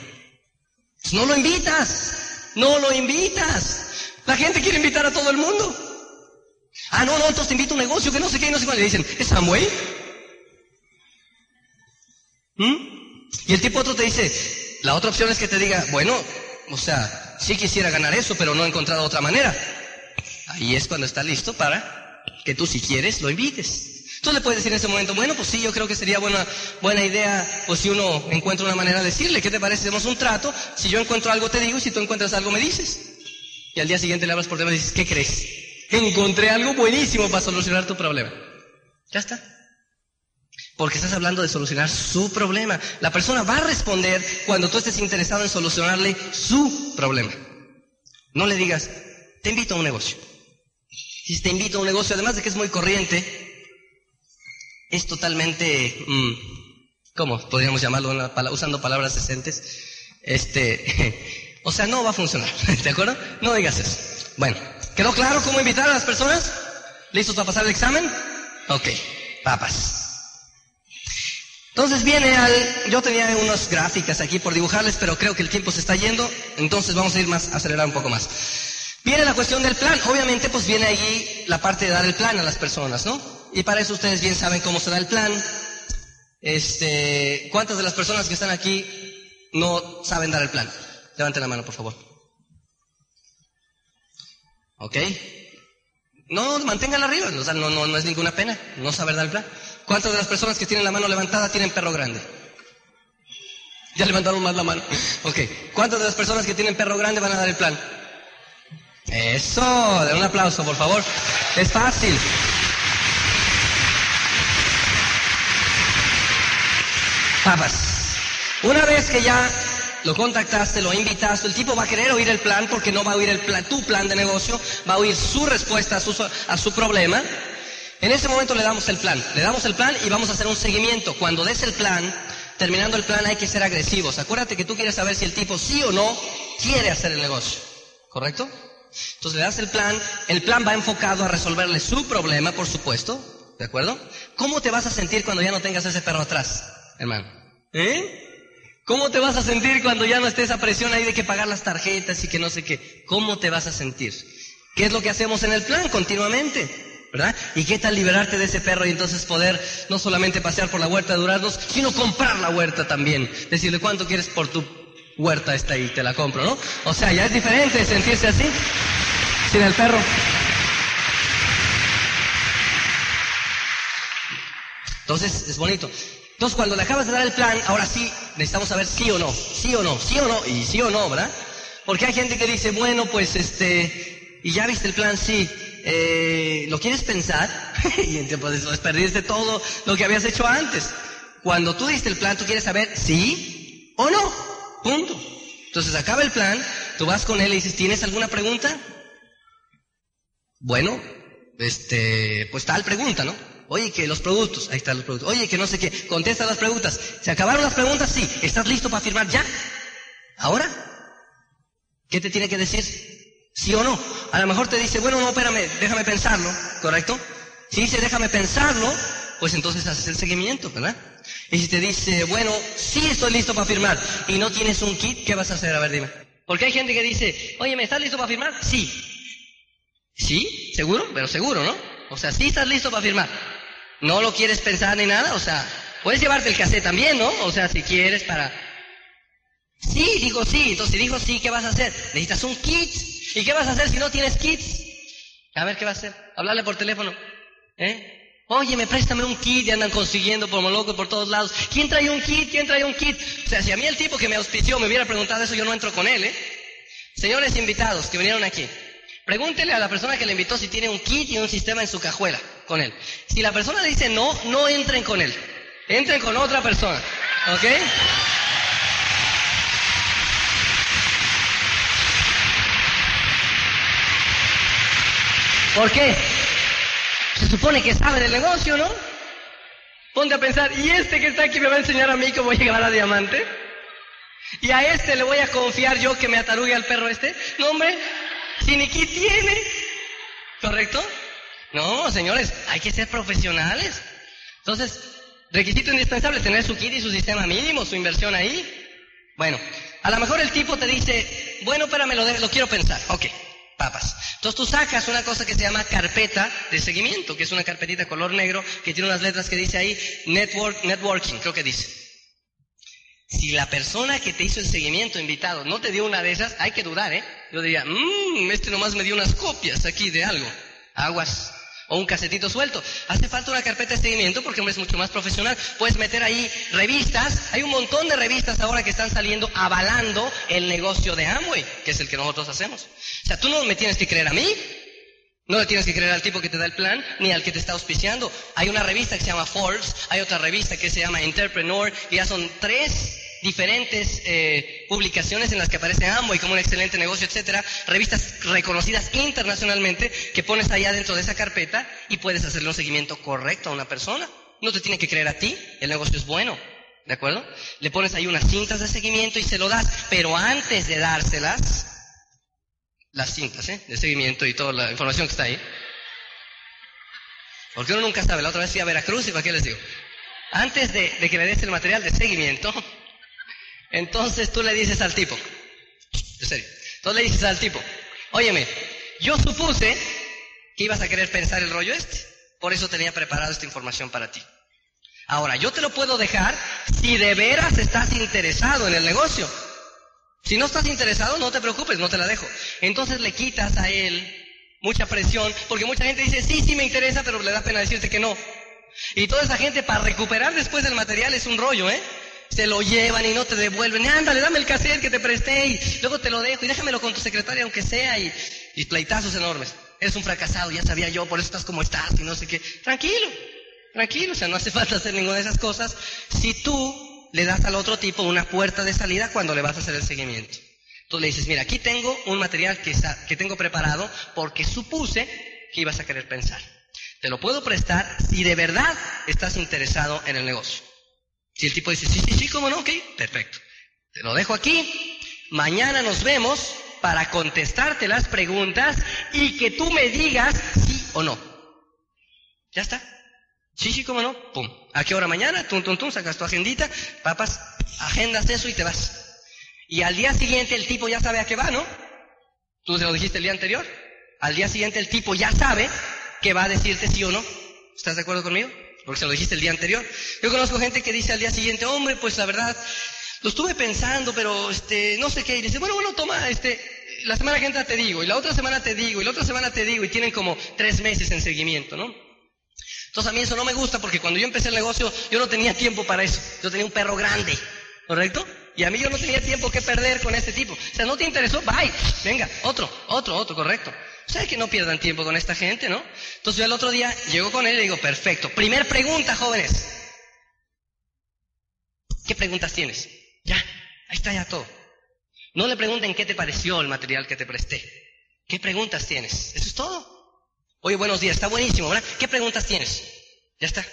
Pues no lo invitas. No lo invitas. La gente quiere invitar a todo el mundo. Ah, no, no, entonces te invito a un negocio que no sé qué, no sé cuándo. Le dicen, ¿es Samuel? ¿Mm? Y el tipo otro te dice, la otra opción es que te diga, bueno, o sea, sí quisiera ganar eso, pero no he encontrado otra manera. Ahí es cuando está listo para que tú si quieres lo invites. Tú le puedes decir en ese momento, bueno, pues sí, yo creo que sería buena, buena idea, pues si uno encuentra una manera de decirle, ¿qué te parece? Hacemos un trato, si yo encuentro algo te digo y si tú encuentras algo me dices. Y al día siguiente le hablas por teléfono y dices, ¿qué crees? Encontré algo buenísimo para solucionar tu problema. Ya está. Porque estás hablando de solucionar su problema. La persona va a responder cuando tú estés interesado en solucionarle su problema. No le digas, te invito a un negocio. Si te invito a un negocio, además de que es muy corriente, es totalmente, mmm, ¿cómo podríamos llamarlo usando palabras decentes? Este, o sea, no va a funcionar, ¿de acuerdo? No digas eso. Bueno, ¿quedó claro cómo invitar a las personas? ¿Listos para pasar el examen? Ok, papas. Entonces viene al, yo tenía unas gráficas aquí por dibujarles, pero creo que el tiempo se está yendo, entonces vamos a ir más, acelerar un poco más. Viene la cuestión del plan, obviamente pues viene allí la parte de dar el plan a las personas, ¿no? Y para eso ustedes bien saben cómo se da el plan. Este, ¿cuántas de las personas que están aquí no saben dar el plan? Levanten la mano, por favor. ¿Ok? No, manténganla arriba, no, no, no es ninguna pena no saber dar el plan. ¿Cuántas de las personas que tienen la mano levantada tienen perro grande? Ya levantaron más la mano. Ok. ¿Cuántas de las personas que tienen perro grande van a dar el plan? Eso, de un aplauso, por favor. Es fácil. Papas. Una vez que ya lo contactaste, lo invitaste, el tipo va a querer oír el plan porque no va a oír el plan, tu plan de negocio, va a oír su respuesta a su, a su problema. En ese momento le damos el plan, le damos el plan y vamos a hacer un seguimiento. Cuando des el plan, terminando el plan hay que ser agresivos. Acuérdate que tú quieres saber si el tipo sí o no quiere hacer el negocio. ¿Correcto? Entonces le das el plan, el plan va enfocado a resolverle su problema, por supuesto, ¿de acuerdo? ¿Cómo te vas a sentir cuando ya no tengas ese perro atrás, hermano? ¿Eh? ¿Cómo te vas a sentir cuando ya no esté esa presión ahí de que pagar las tarjetas y que no sé qué? ¿Cómo te vas a sentir? ¿Qué es lo que hacemos en el plan continuamente? ¿Verdad? ¿Y qué tal liberarte de ese perro y entonces poder no solamente pasear por la huerta de duraznos, sino comprar la huerta también? Decirle cuánto quieres por tu huerta esta y te la compro, ¿no? O sea, ya es diferente sentirse así, sin el perro. Entonces, es bonito. Entonces, cuando le acabas de dar el plan, ahora sí, necesitamos saber sí o no, sí o no, sí o no, y sí o no, ¿verdad? Porque hay gente que dice, bueno, pues este, y ya viste el plan, sí, eh, ¿lo quieres pensar? y entonces pues, perdiste todo lo que habías hecho antes. Cuando tú diste el plan, tú quieres saber sí o no, punto. Entonces acaba el plan, tú vas con él y dices, ¿tienes alguna pregunta? Bueno, este, pues tal pregunta, ¿no? Oye, que los productos, ahí están los productos. Oye, que no sé qué, contesta las preguntas. ¿Se acabaron las preguntas? Sí. ¿Estás listo para firmar ya? ¿Ahora? ¿Qué te tiene que decir? ¿Sí o no? A lo mejor te dice, bueno, no, espérame, déjame pensarlo, ¿correcto? Si dice, déjame pensarlo, pues entonces haces el seguimiento, ¿verdad? Y si te dice, bueno, sí estoy listo para firmar y no tienes un kit, ¿qué vas a hacer? A ver, dime. Porque hay gente que dice, oye, ¿me estás listo para firmar? Sí. ¿Sí? ¿Seguro? Pero seguro, ¿no? O sea, sí estás listo para firmar. ¿No lo quieres pensar ni nada? O sea, puedes llevarte el cassette también, ¿no? O sea, si quieres para... Sí, digo sí. Entonces, si dijo sí, ¿qué vas a hacer? Necesitas un kit. ¿Y qué vas a hacer si no tienes kits? A ver, ¿qué vas a hacer? Hablarle por teléfono. ¿Eh? Oye, me préstame un kit y andan consiguiendo por loco por todos lados. ¿Quién trae un kit? ¿Quién trae un kit? O sea, si a mí el tipo que me auspició me hubiera preguntado eso, yo no entro con él, ¿eh? Señores invitados que vinieron aquí, pregúntele a la persona que le invitó si tiene un kit y un sistema en su cajuela con él. Si la persona le dice no, no entren con él. Entren con otra persona. ¿Ok? ¿Por qué? Se supone que sabe del negocio, ¿no? Ponte a pensar, ¿y este que está aquí me va a enseñar a mí cómo llegar a diamante? ¿Y a este le voy a confiar yo que me atarugue al perro este? No, hombre, si ni tiene. ¿Correcto? No, señores, hay que ser profesionales. Entonces, requisito indispensable, tener su kit y su sistema mínimo, su inversión ahí. Bueno, a lo mejor el tipo te dice, bueno, espérame, lo, lo quiero pensar. Ok, papas. Entonces tú sacas una cosa que se llama carpeta de seguimiento, que es una carpetita color negro que tiene unas letras que dice ahí network, networking, creo que dice. Si la persona que te hizo el seguimiento invitado no te dio una de esas, hay que dudar, ¿eh? Yo diría, mmm, este nomás me dio unas copias aquí de algo. Aguas o un casetito suelto. Hace falta una carpeta de seguimiento porque es mucho más profesional. Puedes meter ahí revistas. Hay un montón de revistas ahora que están saliendo avalando el negocio de Amway, que es el que nosotros hacemos. O sea, tú no me tienes que creer a mí. No le tienes que creer al tipo que te da el plan, ni al que te está auspiciando. Hay una revista que se llama Forbes, hay otra revista que se llama Entrepreneur, y ya son tres diferentes eh, publicaciones en las que aparece Amway como un excelente negocio, etcétera, revistas reconocidas internacionalmente que pones allá dentro de esa carpeta y puedes hacerle un seguimiento correcto a una persona. No te tiene que creer a ti, el negocio es bueno, ¿de acuerdo? Le pones ahí unas cintas de seguimiento y se lo das, pero antes de dárselas, las cintas ¿eh? de seguimiento y toda la información que está ahí, porque uno nunca sabe, la otra vez fui a Veracruz y para qué les digo, antes de, de que le des el material de seguimiento, entonces tú le dices al tipo, en serio, tú le dices al tipo, óyeme, yo supuse que ibas a querer pensar el rollo este, por eso tenía preparada esta información para ti. Ahora, yo te lo puedo dejar si de veras estás interesado en el negocio. Si no estás interesado, no te preocupes, no te la dejo. Entonces le quitas a él mucha presión, porque mucha gente dice, sí, sí me interesa, pero le da pena decirte que no. Y toda esa gente para recuperar después del material es un rollo, ¿eh? Se lo llevan y no te devuelven. Ándale, dame el cassette que te presté y luego te lo dejo y déjamelo con tu secretaria aunque sea y, y pleitazos enormes. Eres un fracasado, ya sabía yo, por eso estás como estás y no sé qué. Tranquilo, tranquilo, o sea, no hace falta hacer ninguna de esas cosas si tú le das al otro tipo una puerta de salida cuando le vas a hacer el seguimiento. Tú le dices, mira, aquí tengo un material que, que tengo preparado porque supuse que ibas a querer pensar. Te lo puedo prestar si de verdad estás interesado en el negocio. Si el tipo dice, sí, sí, sí, ¿cómo no? Ok, perfecto. Te lo dejo aquí. Mañana nos vemos para contestarte las preguntas y que tú me digas sí o no. Ya está. Sí, sí, cómo no. Pum. ¿A qué hora mañana? Tum, tum, tum, sacas tu agendita, papas, agendas eso y te vas. Y al día siguiente el tipo ya sabe a qué va, ¿no? Tú se lo dijiste el día anterior. Al día siguiente el tipo ya sabe que va a decirte sí o no. ¿Estás de acuerdo conmigo? Porque se lo dijiste el día anterior. Yo conozco gente que dice al día siguiente, hombre, pues la verdad, lo estuve pensando, pero este, no sé qué. Y dice, bueno, bueno, toma, este, la semana que entra te digo, y la otra semana te digo, y la otra semana te digo, y tienen como tres meses en seguimiento, ¿no? Entonces a mí eso no me gusta porque cuando yo empecé el negocio yo no tenía tiempo para eso. Yo tenía un perro grande, ¿correcto? Y a mí yo no tenía tiempo que perder con este tipo. O sea, no te interesó, bye, venga, otro, otro, otro, correcto. O que no pierdan tiempo con esta gente, ¿no? Entonces yo el otro día llego con él y digo, perfecto. Primer pregunta, jóvenes. ¿Qué preguntas tienes? Ya, ahí está ya todo. No le pregunten qué te pareció el material que te presté. ¿Qué preguntas tienes? Eso es todo. Oye, buenos días, está buenísimo, ¿verdad? ¿Qué preguntas tienes? Ya está.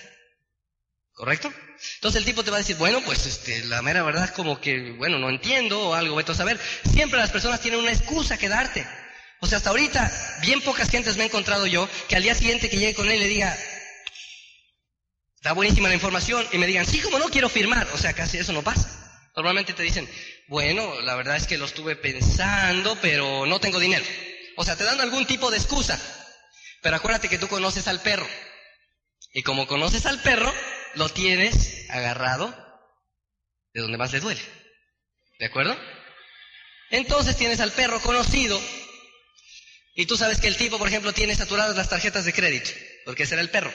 ¿Correcto? Entonces el tipo te va a decir, bueno, pues este, la mera verdad es como que, bueno, no entiendo o algo, vete a saber. Siempre las personas tienen una excusa que darte. O sea, hasta ahorita, bien pocas gentes me he encontrado yo que al día siguiente que llegue con él le diga, está buenísima la información, y me digan, sí, como no quiero firmar. O sea, casi eso no pasa. Normalmente te dicen, bueno, la verdad es que lo estuve pensando, pero no tengo dinero. O sea, te dan algún tipo de excusa. Pero acuérdate que tú conoces al perro. Y como conoces al perro, lo tienes agarrado de donde más le duele. ¿De acuerdo? Entonces tienes al perro conocido y tú sabes que el tipo, por ejemplo, tiene saturadas las tarjetas de crédito, porque ese era el perro.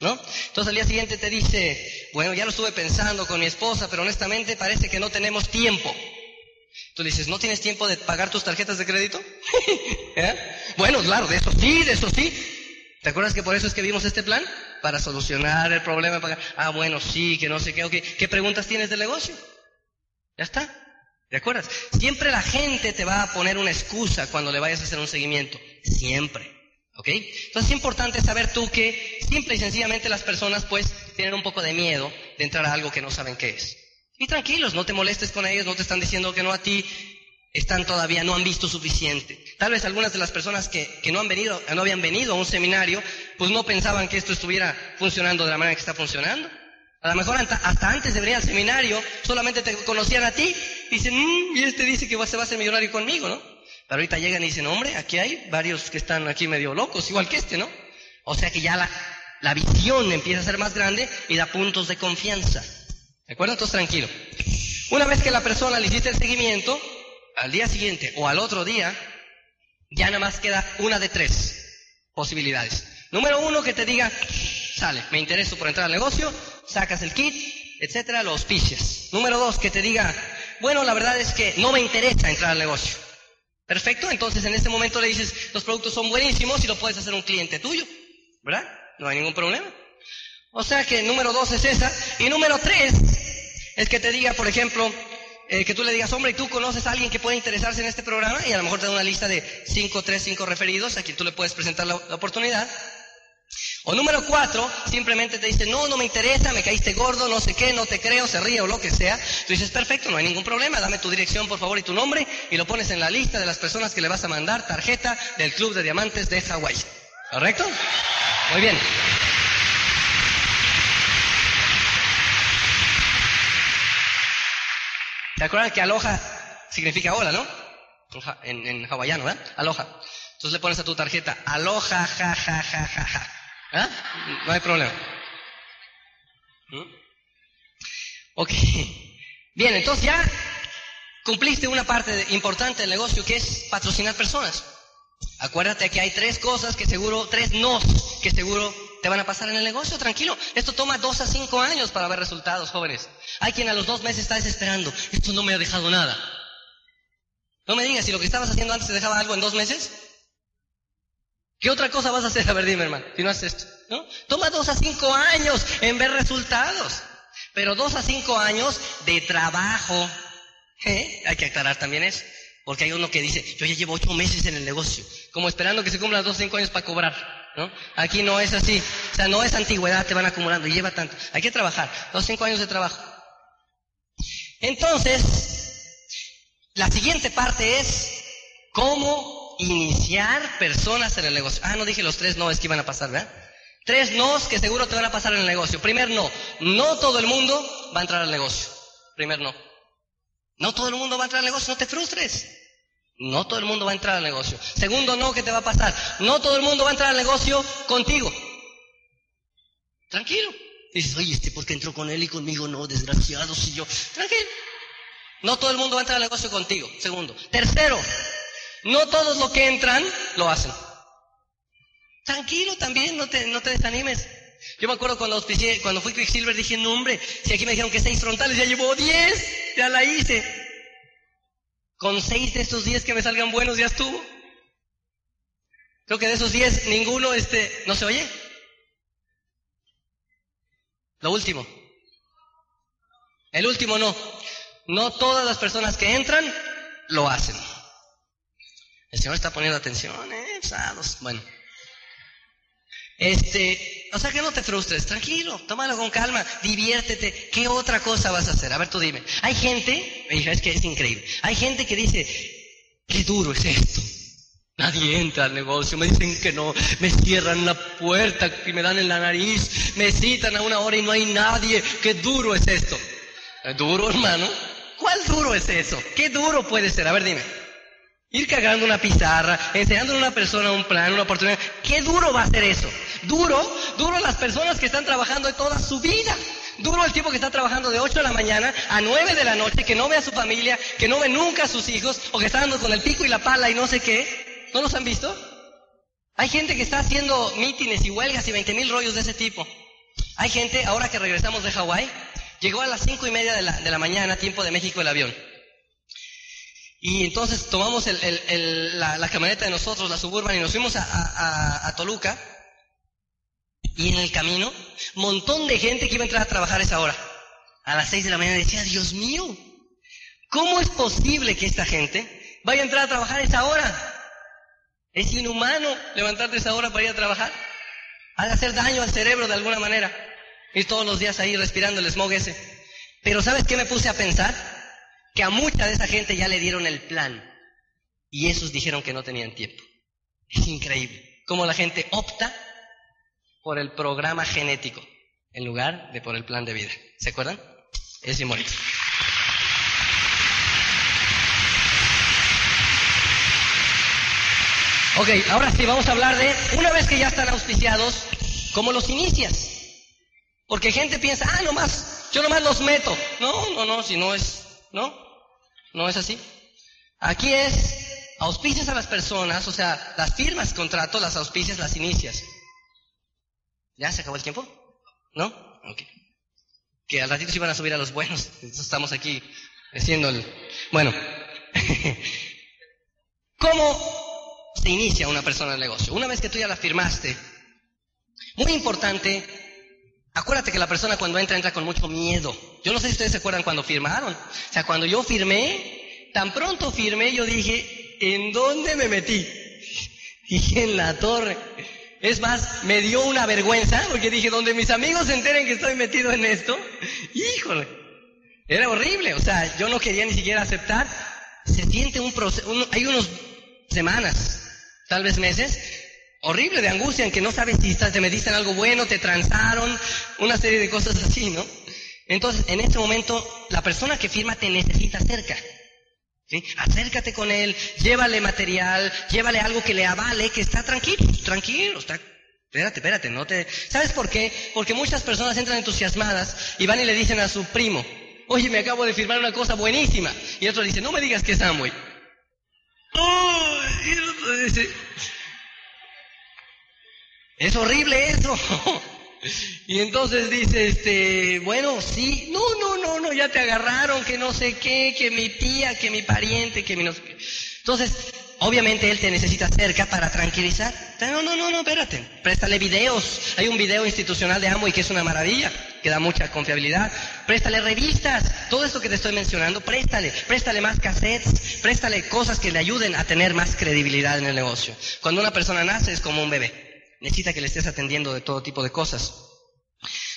¿No? Entonces al día siguiente te dice, bueno, ya lo estuve pensando con mi esposa, pero honestamente parece que no tenemos tiempo. Tú le dices, ¿no tienes tiempo de pagar tus tarjetas de crédito? ¿Eh? Bueno, claro, de eso sí, de eso sí. ¿Te acuerdas que por eso es que vimos este plan? Para solucionar el problema. Para... Ah, bueno, sí, que no sé qué. ¿Qué preguntas tienes del negocio? Ya está. ¿Te acuerdas? Siempre la gente te va a poner una excusa cuando le vayas a hacer un seguimiento. Siempre. ¿Ok? Entonces es importante saber tú que simple y sencillamente las personas pues tienen un poco de miedo de entrar a algo que no saben qué es. Y tranquilos, no te molestes con ellos, no te están diciendo que no a ti, están todavía, no han visto suficiente. Tal vez algunas de las personas que, que no han venido, no habían venido a un seminario, pues no pensaban que esto estuviera funcionando de la manera que está funcionando. A lo mejor hasta antes de venir al seminario, solamente te conocían a ti, y dicen, mmm, y este dice que se va a ser millonario conmigo, ¿no? Pero ahorita llegan y dicen, hombre, aquí hay varios que están aquí medio locos, igual que este, ¿no? O sea que ya la, la visión empieza a ser más grande y da puntos de confianza. ¿De acuerdo? Entonces tranquilo. Una vez que la persona le hiciste el seguimiento, al día siguiente o al otro día, ya nada más queda una de tres posibilidades. Número uno, que te diga, sale, me intereso por entrar al negocio, sacas el kit, etcétera, lo auspicias. Número dos, que te diga, bueno, la verdad es que no me interesa entrar al negocio. Perfecto, entonces en este momento le dices, los productos son buenísimos y lo puedes hacer un cliente tuyo, ¿verdad? No hay ningún problema. O sea que número dos es esa. Y número tres es que te diga, por ejemplo, eh, que tú le digas, hombre, ¿y tú conoces a alguien que puede interesarse en este programa? Y a lo mejor te da una lista de cinco, tres, cinco referidos a quien tú le puedes presentar la, oportunidad. O número cuatro, simplemente te dice, no, no me interesa, me caíste gordo, no sé qué, no te creo, se ríe o lo que sea. Tú dices, perfecto, no hay ningún problema, dame tu dirección por favor y tu nombre y lo pones en la lista de las personas que le vas a mandar tarjeta del Club de Diamantes de Hawái. ¿Correcto? Muy bien. ¿Te acuerdas que aloha significa hola, no? En, hawaiano, ¿verdad? Aloha. Entonces le pones a tu tarjeta, aloha, ja, ja, ja, ja, ja. ¿Ah? No hay problema. ¿Mm? Ok. Bien, entonces ya cumpliste una parte importante del negocio que es patrocinar personas. Acuérdate que hay tres cosas que seguro, tres nos que seguro te van a pasar en el negocio, tranquilo. Esto toma dos a cinco años para ver resultados, jóvenes. Hay quien a los dos meses está desesperando. Esto no me ha dejado nada. No me digas si lo que estabas haciendo antes te dejaba algo en dos meses. ¿Qué otra cosa vas a hacer? A ver, dime, hermano, si no haces esto. ¿no? Toma dos a cinco años en ver resultados. Pero dos a cinco años de trabajo. ¿Eh? Hay que aclarar también eso. Porque hay uno que dice, yo ya llevo ocho meses en el negocio, como esperando que se cumplan dos o cinco años para cobrar. ¿no? Aquí no es así. O sea, no es antigüedad, te van acumulando y lleva tanto. Hay que trabajar. Dos, cinco años de trabajo. Entonces, la siguiente parte es cómo iniciar personas en el negocio. Ah, no dije los tres no es que iban a pasar, ¿verdad? Tres nos que seguro te van a pasar en el negocio. Primer no. No todo el mundo va a entrar al negocio. Primer no. No todo el mundo va a entrar al negocio, no te frustres. No todo el mundo va a entrar al negocio. Segundo, no, ¿qué te va a pasar? No todo el mundo va a entrar al negocio contigo. Tranquilo. dices, oye, este, ¿por qué entró con él y conmigo no? Desgraciado, si yo. Tranquilo. No todo el mundo va a entrar al negocio contigo. Segundo. Tercero, no todos los que entran lo hacen. Tranquilo también, no te, no te desanimes. Yo me acuerdo cuando auspicié, cuando fui Quicksilver, dije, no hombre, si aquí me dijeron que seis frontales, ya llevo diez, ya la hice. Con seis de estos diez que me salgan buenos ya estuvo. Creo que de esos diez, ninguno, este, no se oye. Lo último. El último no. No todas las personas que entran lo hacen. El Señor está poniendo atención, ¿eh? Bueno. Este, o sea que no te frustres, tranquilo, tómalo con calma, diviértete. ¿Qué otra cosa vas a hacer? A ver, tú dime. Hay gente, hija, es que es increíble. Hay gente que dice, qué duro es esto. Nadie entra al negocio, me dicen que no, me cierran la puerta y me dan en la nariz, me citan a una hora y no hay nadie. Qué duro es esto. ¿Es duro, hermano? ¿Cuál duro es eso? ¿Qué duro puede ser? A ver, dime. Ir cagando una pizarra, enseñándole a una persona un plan, una oportunidad. ¿Qué duro va a ser eso? Duro, duro las personas que están trabajando toda su vida. Duro el tipo que está trabajando de 8 de la mañana a 9 de la noche, que no ve a su familia, que no ve nunca a sus hijos, o que está dando con el pico y la pala y no sé qué. ¿No los han visto? Hay gente que está haciendo mítines y huelgas y 20 mil rollos de ese tipo. Hay gente, ahora que regresamos de Hawái, llegó a las 5 y media de la, de la mañana, tiempo de México, el avión. Y entonces tomamos la, camioneta de nosotros, la Suburban, y nos fuimos a, Toluca. Y en el camino, montón de gente que iba a entrar a trabajar esa hora. A las seis de la mañana decía, Dios mío, ¿cómo es posible que esta gente vaya a entrar a trabajar a esa hora? Es inhumano levantarte esa hora para ir a trabajar. Ha de hacer daño al cerebro de alguna manera. Ir todos los días ahí respirando el smog ese. Pero ¿sabes qué me puse a pensar? Que a mucha de esa gente ya le dieron el plan y esos dijeron que no tenían tiempo. Es increíble cómo la gente opta por el programa genético en lugar de por el plan de vida. ¿Se acuerdan? Es simbólico. Ok, ahora sí, vamos a hablar de, una vez que ya están auspiciados, ¿cómo los inicias? Porque gente piensa, ah, nomás, yo nomás los meto. No, no, no, si no es, ¿no? ¿No es así? Aquí es auspicias a las personas, o sea, las firmas contratos, las auspicias, las inicias. ¿Ya se acabó el tiempo? ¿No? Ok. Que al ratito se iban a subir a los buenos. estamos aquí haciendo el... Bueno. ¿Cómo se inicia una persona el negocio? Una vez que tú ya la firmaste, muy importante Acuérdate que la persona cuando entra entra con mucho miedo. Yo no sé si ustedes se acuerdan cuando firmaron. O sea, cuando yo firmé, tan pronto firmé, yo dije, ¿en dónde me metí? Dije, en la torre. Es más, me dio una vergüenza porque dije, donde mis amigos se enteren que estoy metido en esto, híjole, era horrible. O sea, yo no quería ni siquiera aceptar. Se siente un proceso, hay unos semanas, tal vez meses, horrible de angustia en que no sabes si estás, te metiste algo bueno, te transaron, una serie de cosas así, ¿no? Entonces, en este momento, la persona que firma te necesita cerca. ¿sí? Acércate con él, llévale material, llévale algo que le avale, que está tranquilo, tranquilo, está... Espérate, espérate, no te... ¿Sabes por qué? Porque muchas personas entran entusiasmadas y van y le dicen a su primo, oye, me acabo de firmar una cosa buenísima. Y otro dice, no me digas que es Amway. Oh, y el otro dice, es horrible eso. y entonces dice, este, bueno, sí, no, no, no, no, ya te agarraron, que no sé qué, que mi tía, que mi pariente, que mi no sé qué. Entonces, obviamente él te necesita cerca para tranquilizar. No, no, no, no, espérate. Préstale videos. Hay un video institucional de Amway que es una maravilla, que da mucha confiabilidad. Préstale revistas. Todo esto que te estoy mencionando, préstale. Préstale más cassettes. Préstale cosas que le ayuden a tener más credibilidad en el negocio. Cuando una persona nace es como un bebé necesita que le estés atendiendo de todo tipo de cosas.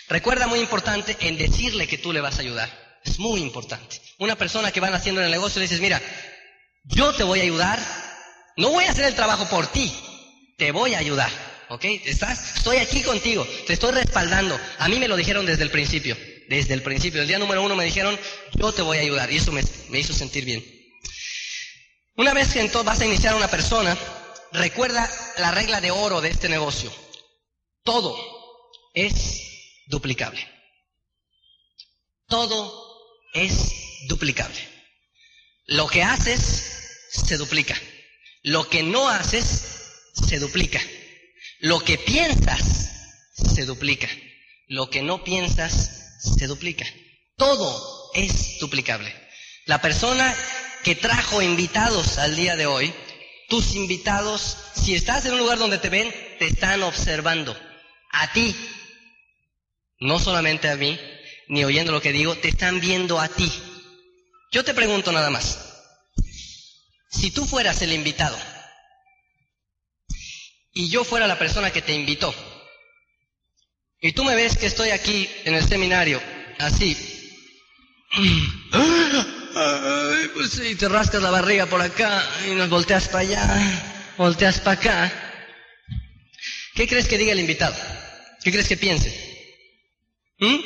Recuerda muy importante en decirle que tú le vas a ayudar. Es muy importante. Una persona que van haciendo en el negocio le dices, mira, yo te voy a ayudar, no voy a hacer el trabajo por ti, te voy a ayudar. ¿Ok? ¿Estás? Estoy aquí contigo, te estoy respaldando. A mí me lo dijeron desde el principio. Desde el principio, el día número uno me dijeron, yo te voy a ayudar. Y eso me, hizo sentir bien. Una vez que entonces vas a iniciar una persona, recuerda la regla de oro de este negocio. Todo es duplicable. Todo es duplicable. Lo que haces se duplica. Lo que no haces se duplica. Lo que piensas se duplica. Lo que no piensas se duplica. Todo es duplicable. La persona que trajo invitados al día de hoy, tus invitados, si estás en un lugar donde te ven, te están observando. A ti. No solamente a mí, ni oyendo lo que digo, te están viendo a ti. Yo te pregunto nada más. Si tú fueras el invitado y yo fuera la persona que te invitó, y tú me ves que estoy aquí en el seminario, así, pues sí, te rascas la barriga por acá y nos volteas para allá, volteas para acá, ¿qué crees que diga el invitado? ¿Qué crees que piense? ¿Mm?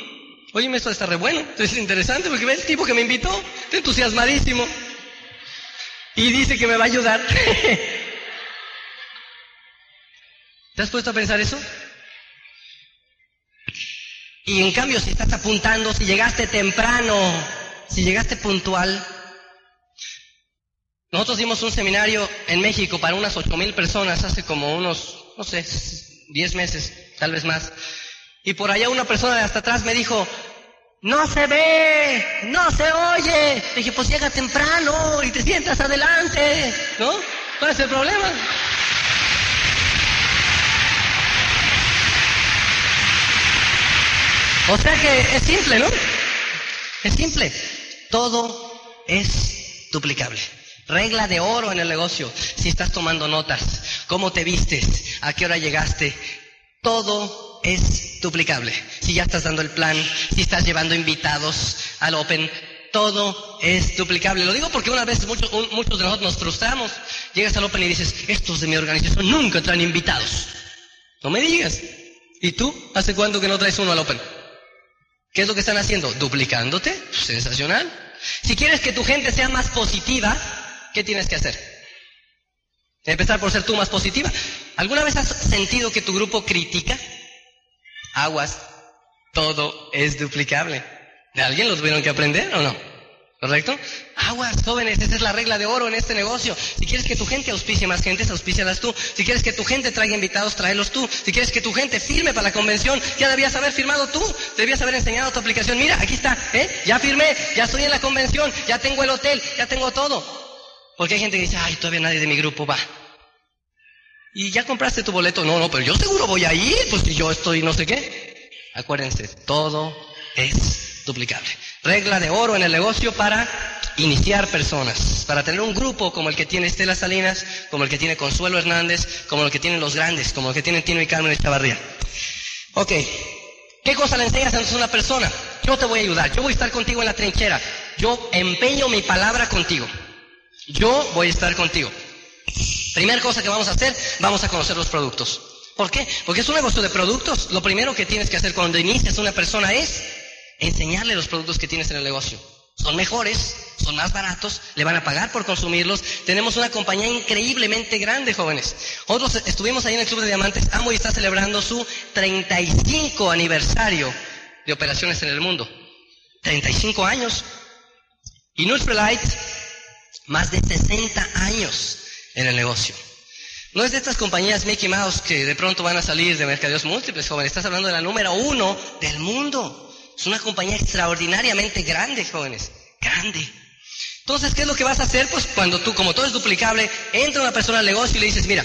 Oye, esto está re bueno, esto es interesante porque ves el tipo que me invitó, está entusiasmadísimo y dice que me va a ayudar. ¿Te has puesto a pensar eso? Y en cambio, si estás apuntando, si llegaste temprano, si llegaste puntual, nosotros dimos un seminario en México para unas ocho mil personas hace como unos, no sé, diez meses, tal vez más. Y por allá una persona de hasta atrás me dijo, no se ve, no se oye. dije, pues llega temprano y te sientas adelante, ¿no? ¿Cuál es el problema? O sea que es simple, ¿no? Es simple. Todo es duplicable. Regla de oro en el negocio. Si estás tomando notas, cómo te vistes, a qué hora llegaste, todo es duplicable. Si ya estás dando el plan, si estás llevando invitados al Open, todo es duplicable. Lo digo porque una vez muchos, de nosotros nos frustramos. Llegas al Open y dices, estos de mi organización nunca traen invitados. No me digas. ¿Y tú? ¿Hace cuánto que no traes uno al Open? ¿Qué es lo que están haciendo? Duplicándote. Sensacional. Si quieres que tu gente sea más positiva, ¿qué tienes que hacer? Empezar por ser tú más positiva. ¿Alguna vez has sentido que tu grupo critica? Aguas. Todo es duplicable. ¿De alguien lo tuvieron que aprender o no? ¿Correcto? Aguas, jóvenes, esa es la regla de oro en este negocio. Si quieres que tu gente auspicie más gente, auspícialas tú. Si quieres que tu gente traiga invitados, tráelos tú. Si quieres que tu gente firme para la convención, ya debías haber firmado tú. Debías haber enseñado tu aplicación. Mira, aquí está, ¿eh? Ya firmé, ya estoy en la convención, ya tengo el hotel, ya tengo todo. Porque hay gente que dice, ay, todavía nadie de mi grupo va. ¿Y ya compraste tu boleto? No, no, pero yo seguro voy a ir, pues si yo estoy no sé qué. Acuérdense, todo es duplicable. Regla de oro en el negocio para iniciar personas, para tener un grupo como el que tiene Estela Salinas, como el que tiene Consuelo Hernández, como el que tienen los grandes, como el que tienen Tino y Carmen Chavarría. Ok, ¿qué cosa le enseñas a una persona? Yo te voy a ayudar, yo voy a estar contigo en la trinchera, yo empeño mi palabra contigo, yo voy a estar contigo. Primera cosa que vamos a hacer, vamos a conocer los productos. ¿Por qué? Porque es un negocio de productos. Lo primero que tienes que hacer cuando inicias una persona es enseñarle los productos que tienes en el negocio. Son mejores, son más baratos, le van a pagar por consumirlos. Tenemos una compañía increíblemente grande, jóvenes. Nosotros estuvimos ahí en el Club de Diamantes. y está celebrando su 35 aniversario de operaciones en el mundo. 35 años. Y Light, más de 60 años en el negocio. No es de estas compañías Mickey Mouse que de pronto van a salir de mercadeos múltiples, jóvenes. Estás hablando de la número uno del mundo. Es una compañía extraordinariamente grande, jóvenes. Grande. Entonces, ¿qué es lo que vas a hacer? Pues cuando tú, como todo es duplicable, entra una persona al negocio y le dices, mira,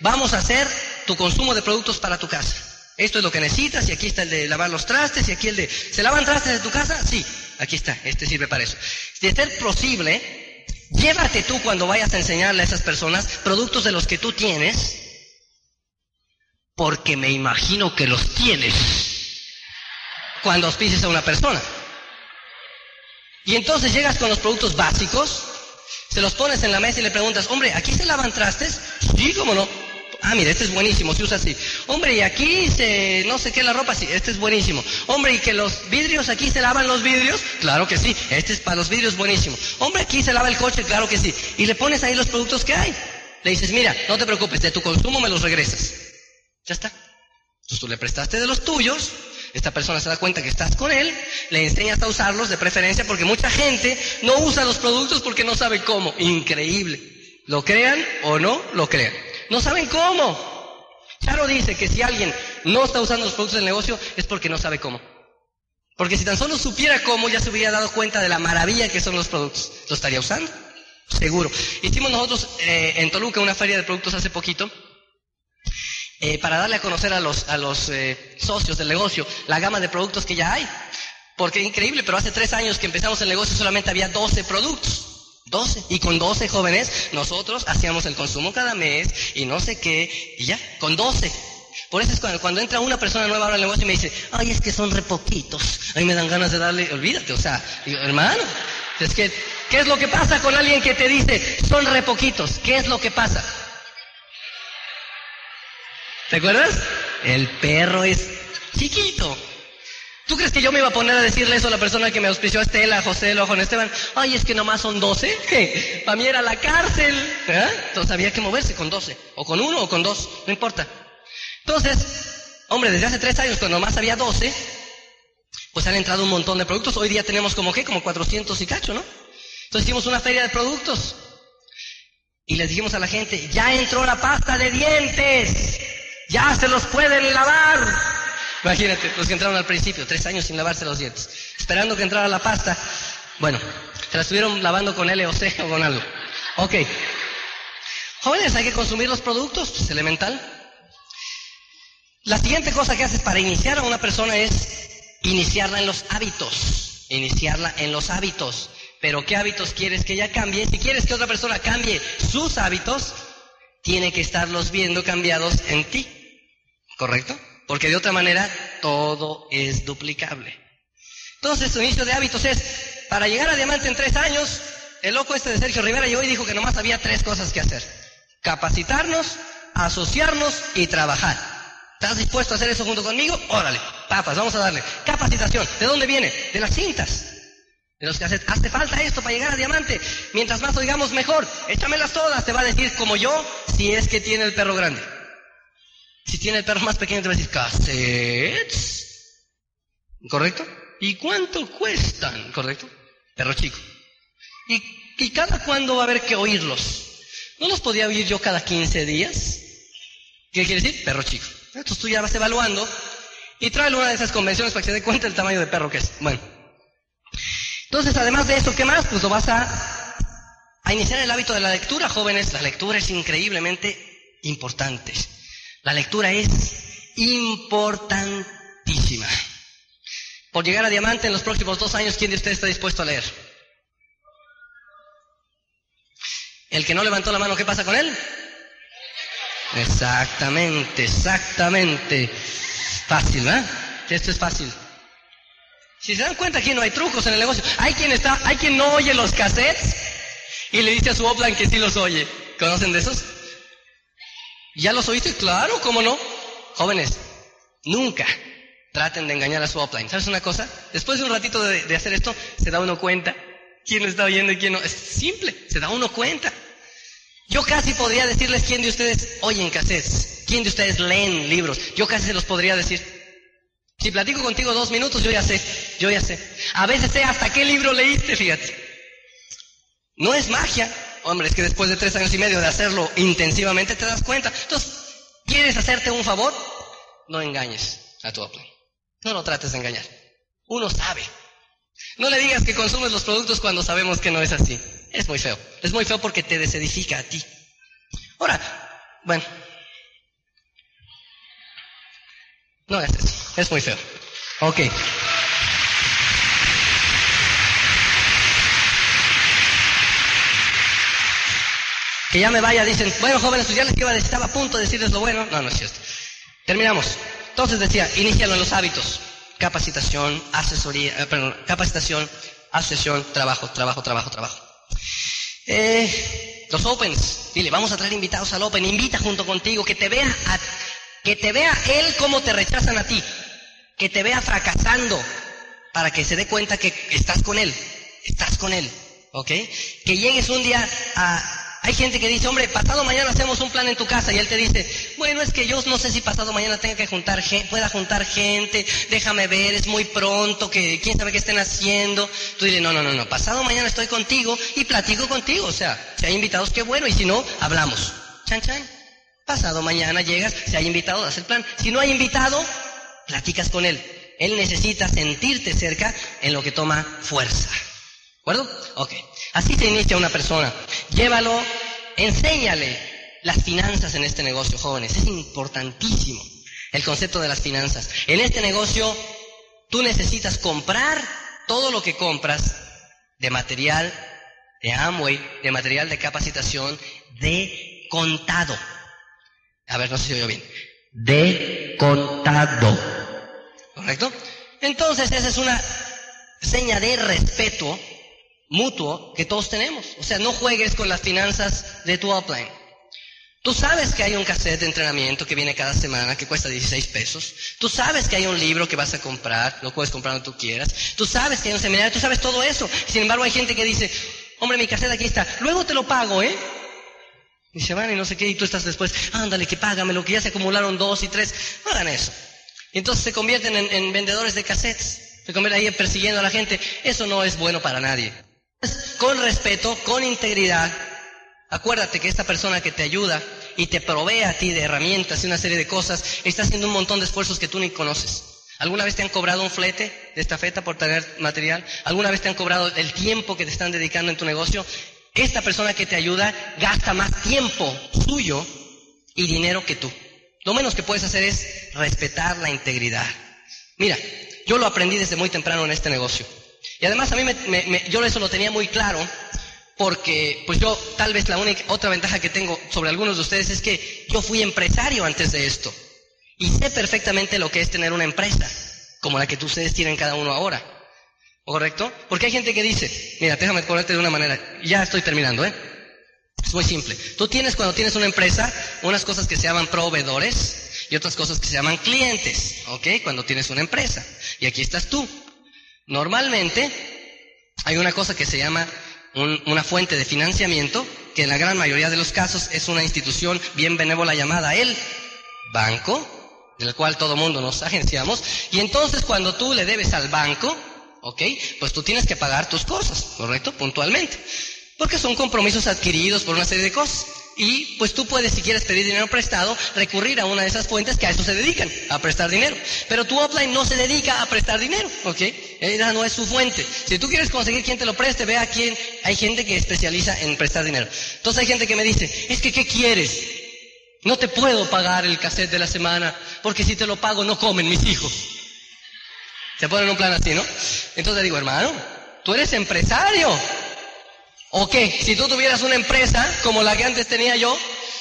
vamos a hacer tu consumo de productos para tu casa. Esto es lo que necesitas y aquí está el de lavar los trastes y aquí el de... ¿Se lavan trastes de tu casa? Sí, aquí está, este sirve para eso. Es ser posible, llévate tú cuando vayas a enseñarle a esas personas productos de los que tú tienes, porque me imagino que los tienes cuando auspicias a una persona. Y entonces llegas con los productos básicos, se los pones en la mesa y le preguntas, hombre, ¿aquí se lavan trastes? Sí, cómo no. Ah, mira, este es buenísimo, se usa así. Hombre, y aquí se, no sé qué, la ropa, sí, este es buenísimo. Hombre, y que los vidrios, aquí se lavan los vidrios, claro que sí, este es para los vidrios buenísimo. Hombre, aquí se lava el coche, claro que sí. Y le pones ahí los productos que hay. Le dices, mira, no te preocupes, de tu consumo me los regresas. Ya está. Entonces tú le prestaste de los tuyos, esta persona se da cuenta que estás con él, le enseñas a usarlos de preferencia porque mucha gente no usa los productos porque no sabe cómo. Increíble. Lo crean o no lo crean. No saben cómo. Charo dice que si alguien no está usando los productos del negocio es porque no sabe cómo. Porque si tan solo supiera cómo, ya se hubiera dado cuenta de la maravilla que son los productos. ¿Lo estaría usando? Seguro. Hicimos nosotros eh, en Toluca una feria de productos hace poquito eh, para darle a conocer a los, a los eh, socios del negocio la gama de productos que ya hay. Porque es increíble, pero hace tres años que empezamos el negocio solamente había 12 productos. 12. Y con 12 jóvenes nosotros hacíamos el consumo cada mes y no sé qué, y ya, con 12. Por eso es cuando, cuando entra una persona nueva al negocio y me dice, ay, es que son re poquitos. A me dan ganas de darle, olvídate, o sea, digo, hermano, es que, ¿qué es lo que pasa con alguien que te dice, son re poquitos? ¿Qué es lo que pasa? ¿Te acuerdas? El perro es chiquito. ¿Tú crees que yo me iba a poner a decirle eso a la persona que me auspició, Estela, José, o Juan Esteban? Ay, es que nomás son 12. Para mí era la cárcel. ¿Eh? Entonces había que moverse con 12. O con uno o con dos. No importa. Entonces, hombre, desde hace tres años, cuando nomás había 12, pues han entrado un montón de productos. Hoy día tenemos como qué, como 400 y cacho, ¿no? Entonces hicimos una feria de productos. Y les dijimos a la gente, ya entró la pasta de dientes. Ya se los pueden lavar. Imagínate, los que entraron al principio, tres años sin lavarse los dientes, esperando que entrara la pasta. Bueno, se la estuvieron lavando con LOC o con algo. Ok. Jóvenes, hay que consumir los productos, es elemental. La siguiente cosa que haces para iniciar a una persona es iniciarla en los hábitos. Iniciarla en los hábitos. Pero ¿qué hábitos quieres que ella cambie? Si quieres que otra persona cambie sus hábitos, tiene que estarlos viendo cambiados en ti. ¿Correcto? Porque de otra manera todo es duplicable. Entonces, su inicio de hábitos es, para llegar a diamante en tres años, el loco este de Sergio Rivera y dijo que nomás había tres cosas que hacer. Capacitarnos, asociarnos y trabajar. ¿Estás dispuesto a hacer eso junto conmigo? Órale, papas, vamos a darle. Capacitación, ¿de dónde viene? De las cintas. De los que hace, hace falta esto para llegar a diamante. Mientras más oigamos mejor, échamelas todas, te va a decir como yo, si es que tiene el perro grande. Si tiene el perro más pequeño, te va a decir, cassettes. ¿Correcto? ¿Y cuánto cuestan? ¿Correcto? Perro chico. ¿Y, cada cuándo va a haber que oírlos? ¿No los podía oír yo cada 15 días? ¿Qué quiere decir? Perro chico. Entonces tú ya vas evaluando y tráele una de esas convenciones para que se dé cuenta del tamaño de perro que es. Bueno. Entonces, además de eso, ¿qué más? Pues lo vas a, a iniciar el hábito de la lectura, jóvenes. La lectura es increíblemente importante. La lectura es importantísima. Por llegar a diamante en los próximos dos años, ¿quién de ustedes está dispuesto a leer? El que no levantó la mano, ¿qué pasa con él? Exactamente, exactamente. Fácil, ¿verdad? Esto es fácil. Si se dan cuenta aquí no hay trucos en el negocio. Hay quien está, hay quien no oye los cassettes y le dice a su upline que sí los oye. ¿Conocen de esos? ¿Ya los oíste? Claro, ¿cómo no? Jóvenes, nunca traten de engañar a su upline. ¿Sabes una cosa? Después de un ratito de, hacer esto, se da uno cuenta quién está oyendo y quién no. Es simple, se da uno cuenta. Yo casi podría decirles quién de ustedes oyen cassettes, quién de ustedes leen libros. Yo casi se los podría decir. Si platico contigo dos minutos, yo ya sé, yo ya sé. A veces sé hasta qué libro leíste, fíjate. No es magia, Hombre, es que después de tres años y medio de hacerlo intensivamente te das cuenta. Entonces, ¿quieres hacerte un favor? No engañes a tu upline. No lo trates de engañar. Uno sabe. No le digas que consumes los productos cuando sabemos que no es así. Es muy feo. Es muy feo porque te desedifica a ti. Ahora, bueno. No es eso. Es muy feo. Ok. Que ya me vaya, dicen, bueno jóvenes, pues ya les iba a estaba a punto de decirles lo bueno. No, no es cierto. Terminamos. Entonces decía, inicialo en los hábitos. Capacitación, asesoría, eh, perdón, capacitación, asociación, trabajo, trabajo, trabajo, trabajo. Eh, los opens. Dile, vamos a traer invitados al open. Invita junto contigo, que te vea, que te vea él cómo te rechazan a ti. Que te vea fracasando para que se dé cuenta que estás con él. Estás con él. ¿Ok? Que llegues un día a, hay gente que dice, hombre, pasado mañana hacemos un plan en tu casa y él te dice, bueno, es que yo no sé si pasado mañana tenga que juntar gente, pueda juntar gente, déjame ver, es muy pronto, que quién sabe qué estén haciendo. Tú dile, no, no, no, no, pasado mañana estoy contigo y platico contigo, o sea, si hay invitados, qué bueno, y si no, hablamos. Chan, chan. Pasado mañana llegas, si hay invitado, das el plan. Si no hay invitado, platicas con él. Él necesita sentirte cerca en lo que toma fuerza. ¿De acuerdo? Ok. Así se inicia una persona. Llévalo, enséñale las finanzas en este negocio, jóvenes. Es importantísimo el concepto de las finanzas. En este negocio, tú necesitas comprar todo lo que compras de material de Amway, de material de capacitación, de contado. A ver, no sé si oigo bien. De contado. ¿Correcto? Entonces, esa es una seña de respeto mutuo que todos tenemos. O sea, no juegues con las finanzas de tu upline. Tú sabes que hay un cassette de entrenamiento que viene cada semana que cuesta 16 pesos. Tú sabes que hay un libro que vas a comprar, lo puedes comprar donde tú quieras. Tú sabes que hay un seminario, tú sabes todo eso. Sin embargo, hay gente que dice, hombre, mi cassette aquí está, luego te lo pago, ¿eh? Y se van y no sé qué, y tú estás después, ándale, que págame, que ya se acumularon dos y tres. No hagan eso. Y entonces se convierten en, en vendedores de cassettes. Se convierten ahí persiguiendo a la gente. Eso no es bueno para nadie. Con respeto, con integridad. Acuérdate que esta persona que te ayuda y te provee a ti de herramientas y una serie de cosas, está haciendo un montón de esfuerzos que tú ni conoces. ¿Alguna vez te han cobrado un flete de esta feta por tener material? ¿Alguna vez te han cobrado el tiempo que te están dedicando en tu negocio? Esta persona que te ayuda gasta más tiempo suyo y dinero que tú. Lo menos que puedes hacer es respetar la integridad. Mira, yo lo aprendí desde muy temprano en este negocio. Y además a mí me, yo eso lo tenía muy claro porque pues yo tal vez la única otra ventaja que tengo sobre algunos de ustedes es que yo fui empresario antes de esto y sé perfectamente lo que es tener una empresa como la que ustedes tienen cada uno ahora. ¿Correcto? Porque hay gente que dice, mira, déjame ponerte de una manera, ya estoy terminando, ¿eh? Es muy simple. Tú tienes cuando tienes una empresa unas cosas que se llaman proveedores y otras cosas que se llaman clientes, ¿ok? Cuando tienes una empresa. Y aquí estás tú. Normalmente hay una cosa que se llama una fuente de financiamiento, que en la gran mayoría de los casos es una institución bien benévola llamada el banco, del cual todo mundo nos agenciamos, y entonces cuando tú le debes al banco, ¿ok? Pues tú tienes que pagar tus cosas, ¿correcto? Puntualmente. Porque son compromisos adquiridos por una serie de cosas. Y pues tú puedes, si quieres pedir dinero prestado, recurrir a una de esas fuentes que a eso se dedican, a prestar dinero. Pero tu offline no se dedica a prestar dinero, ¿ok? Esa no es su fuente. Si tú quieres conseguir quien te lo preste, ve a quién. Hay gente que especializa en prestar dinero. Entonces hay gente que me dice, es que ¿qué quieres? No te puedo pagar el cassette de la semana, porque si te lo pago no comen mis hijos. Se ponen un plan así, ¿no? Entonces digo, hermano, tú eres empresario. ¿O qué? Si tú tuvieras una empresa como la que antes tenía yo,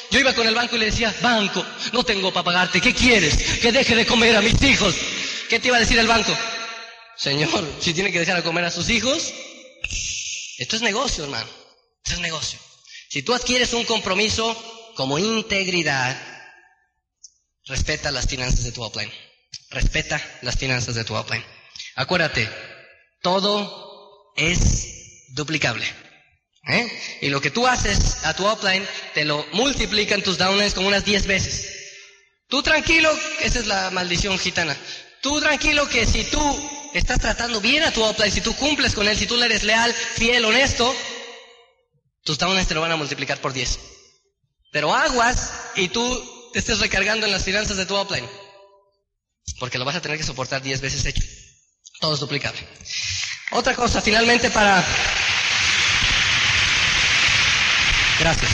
yo iba con el banco y le decía, banco, no tengo para pagarte, ¿qué quieres? Que deje de comer a mis hijos. ¿Qué te iba a decir el banco? Señor, si tiene que dejar de comer a sus hijos, esto es negocio, hermano. Esto es negocio. Si tú adquieres un compromiso como integridad, respeta las finanzas de tu upline. Respeta las finanzas de tu upline. Acuérdate, todo es duplicable. ¿Eh? Y lo que tú haces a tu upline, te lo multiplican tus downlines como unas 10 veces. Tú tranquilo, esa es la maldición gitana. Tú tranquilo que si tú estás tratando bien a tu upline, si tú cumples con él, si tú le eres leal, fiel, honesto, tus downlines te lo van a multiplicar por 10. Pero aguas y tú te estés recargando en las finanzas de tu upline. Porque lo vas a tener que soportar 10 veces hecho. Todo es duplicable. Otra cosa, finalmente para Gracias.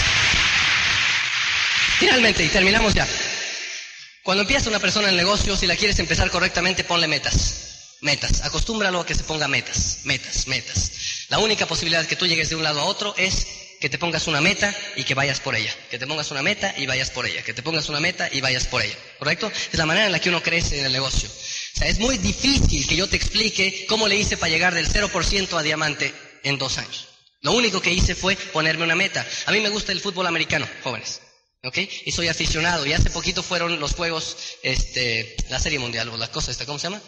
Finalmente, y terminamos ya. Cuando empieza una persona en negocio, si la quieres empezar correctamente, ponle metas. Metas. Acostúmbralo a que se ponga metas. Metas, metas. La única posibilidad que tú llegues de un lado a otro es que te pongas una meta y que vayas por ella. Que te pongas una meta y vayas por ella. Que te pongas una meta y vayas por ella. ¿Correcto? Es la manera en la que uno crece en el negocio. O sea, es muy difícil que yo te explique cómo le hice para llegar del 0% a diamante en dos años. Lo único que hice fue ponerme una meta. A mí me gusta el fútbol americano, jóvenes. ¿Ok? Y soy aficionado. Y hace poquito fueron los juegos, este, la Serie Mundial, o la cosa esta, ¿cómo se llama?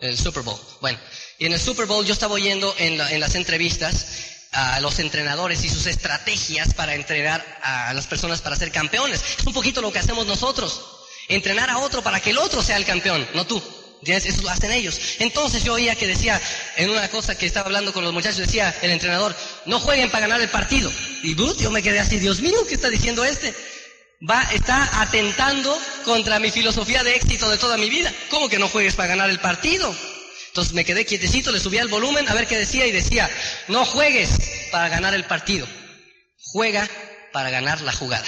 El Super Bowl. Bueno, y en el Super Bowl yo estaba oyendo en, en las entrevistas a los entrenadores y sus estrategias para entrenar a las personas para ser campeones. Es un poquito lo que hacemos nosotros. Entrenar a otro para que el otro sea el campeón, no tú. Eso lo hacen ellos. Entonces yo oía que decía, en una cosa que estaba hablando con los muchachos, decía el entrenador, no jueguen para ganar el partido. Y yo me quedé así, Dios mío, ¿qué está diciendo este? Va, está atentando contra mi filosofía de éxito de toda mi vida. ¿Cómo que no juegues para ganar el partido? Entonces me quedé quietecito, le subí el volumen a ver qué decía y decía, no juegues para ganar el partido, juega para ganar la jugada.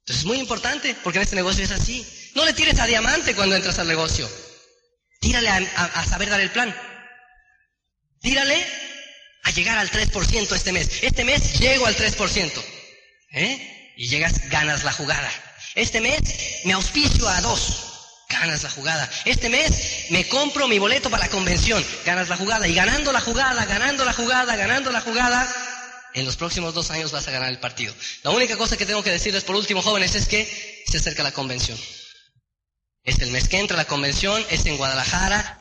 Entonces es muy importante porque en este negocio es así. No le tires a diamante cuando entras al negocio. Tírale a, saber dar el plan. Tírale a llegar al 3% este mes. Este mes llego al 3%. ¿Eh? Y llegas, ganas la jugada. Este mes me auspicio a dos ganas la jugada. Este mes me compro mi boleto para la convención, ganas la jugada. Y ganando la jugada, ganando la jugada, ganando la jugada, en los próximos dos años vas a ganar el partido. La única cosa que tengo que decirles por último, jóvenes, es que se acerca la convención. Es el mes que entra la convención, es en Guadalajara,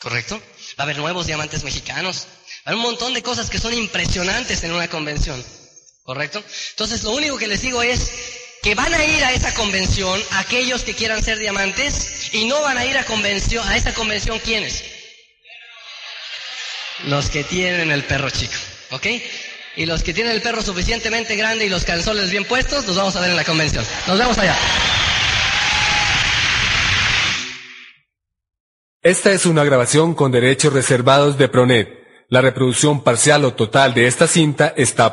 ¿correcto? Va a haber nuevos diamantes mexicanos. Hay un montón de cosas que son impresionantes en una convención, ¿correcto? Entonces lo único que les digo es, que van a ir a esa convención aquellos que quieran ser diamantes y no van a ir a convención a esa convención quiénes los que tienen el perro chico ¿ok? y los que tienen el perro suficientemente grande y los calzones bien puestos los vamos a ver en la convención nos vemos allá esta es una grabación con derechos reservados de Pronet. La reproducción parcial o total de esta cinta está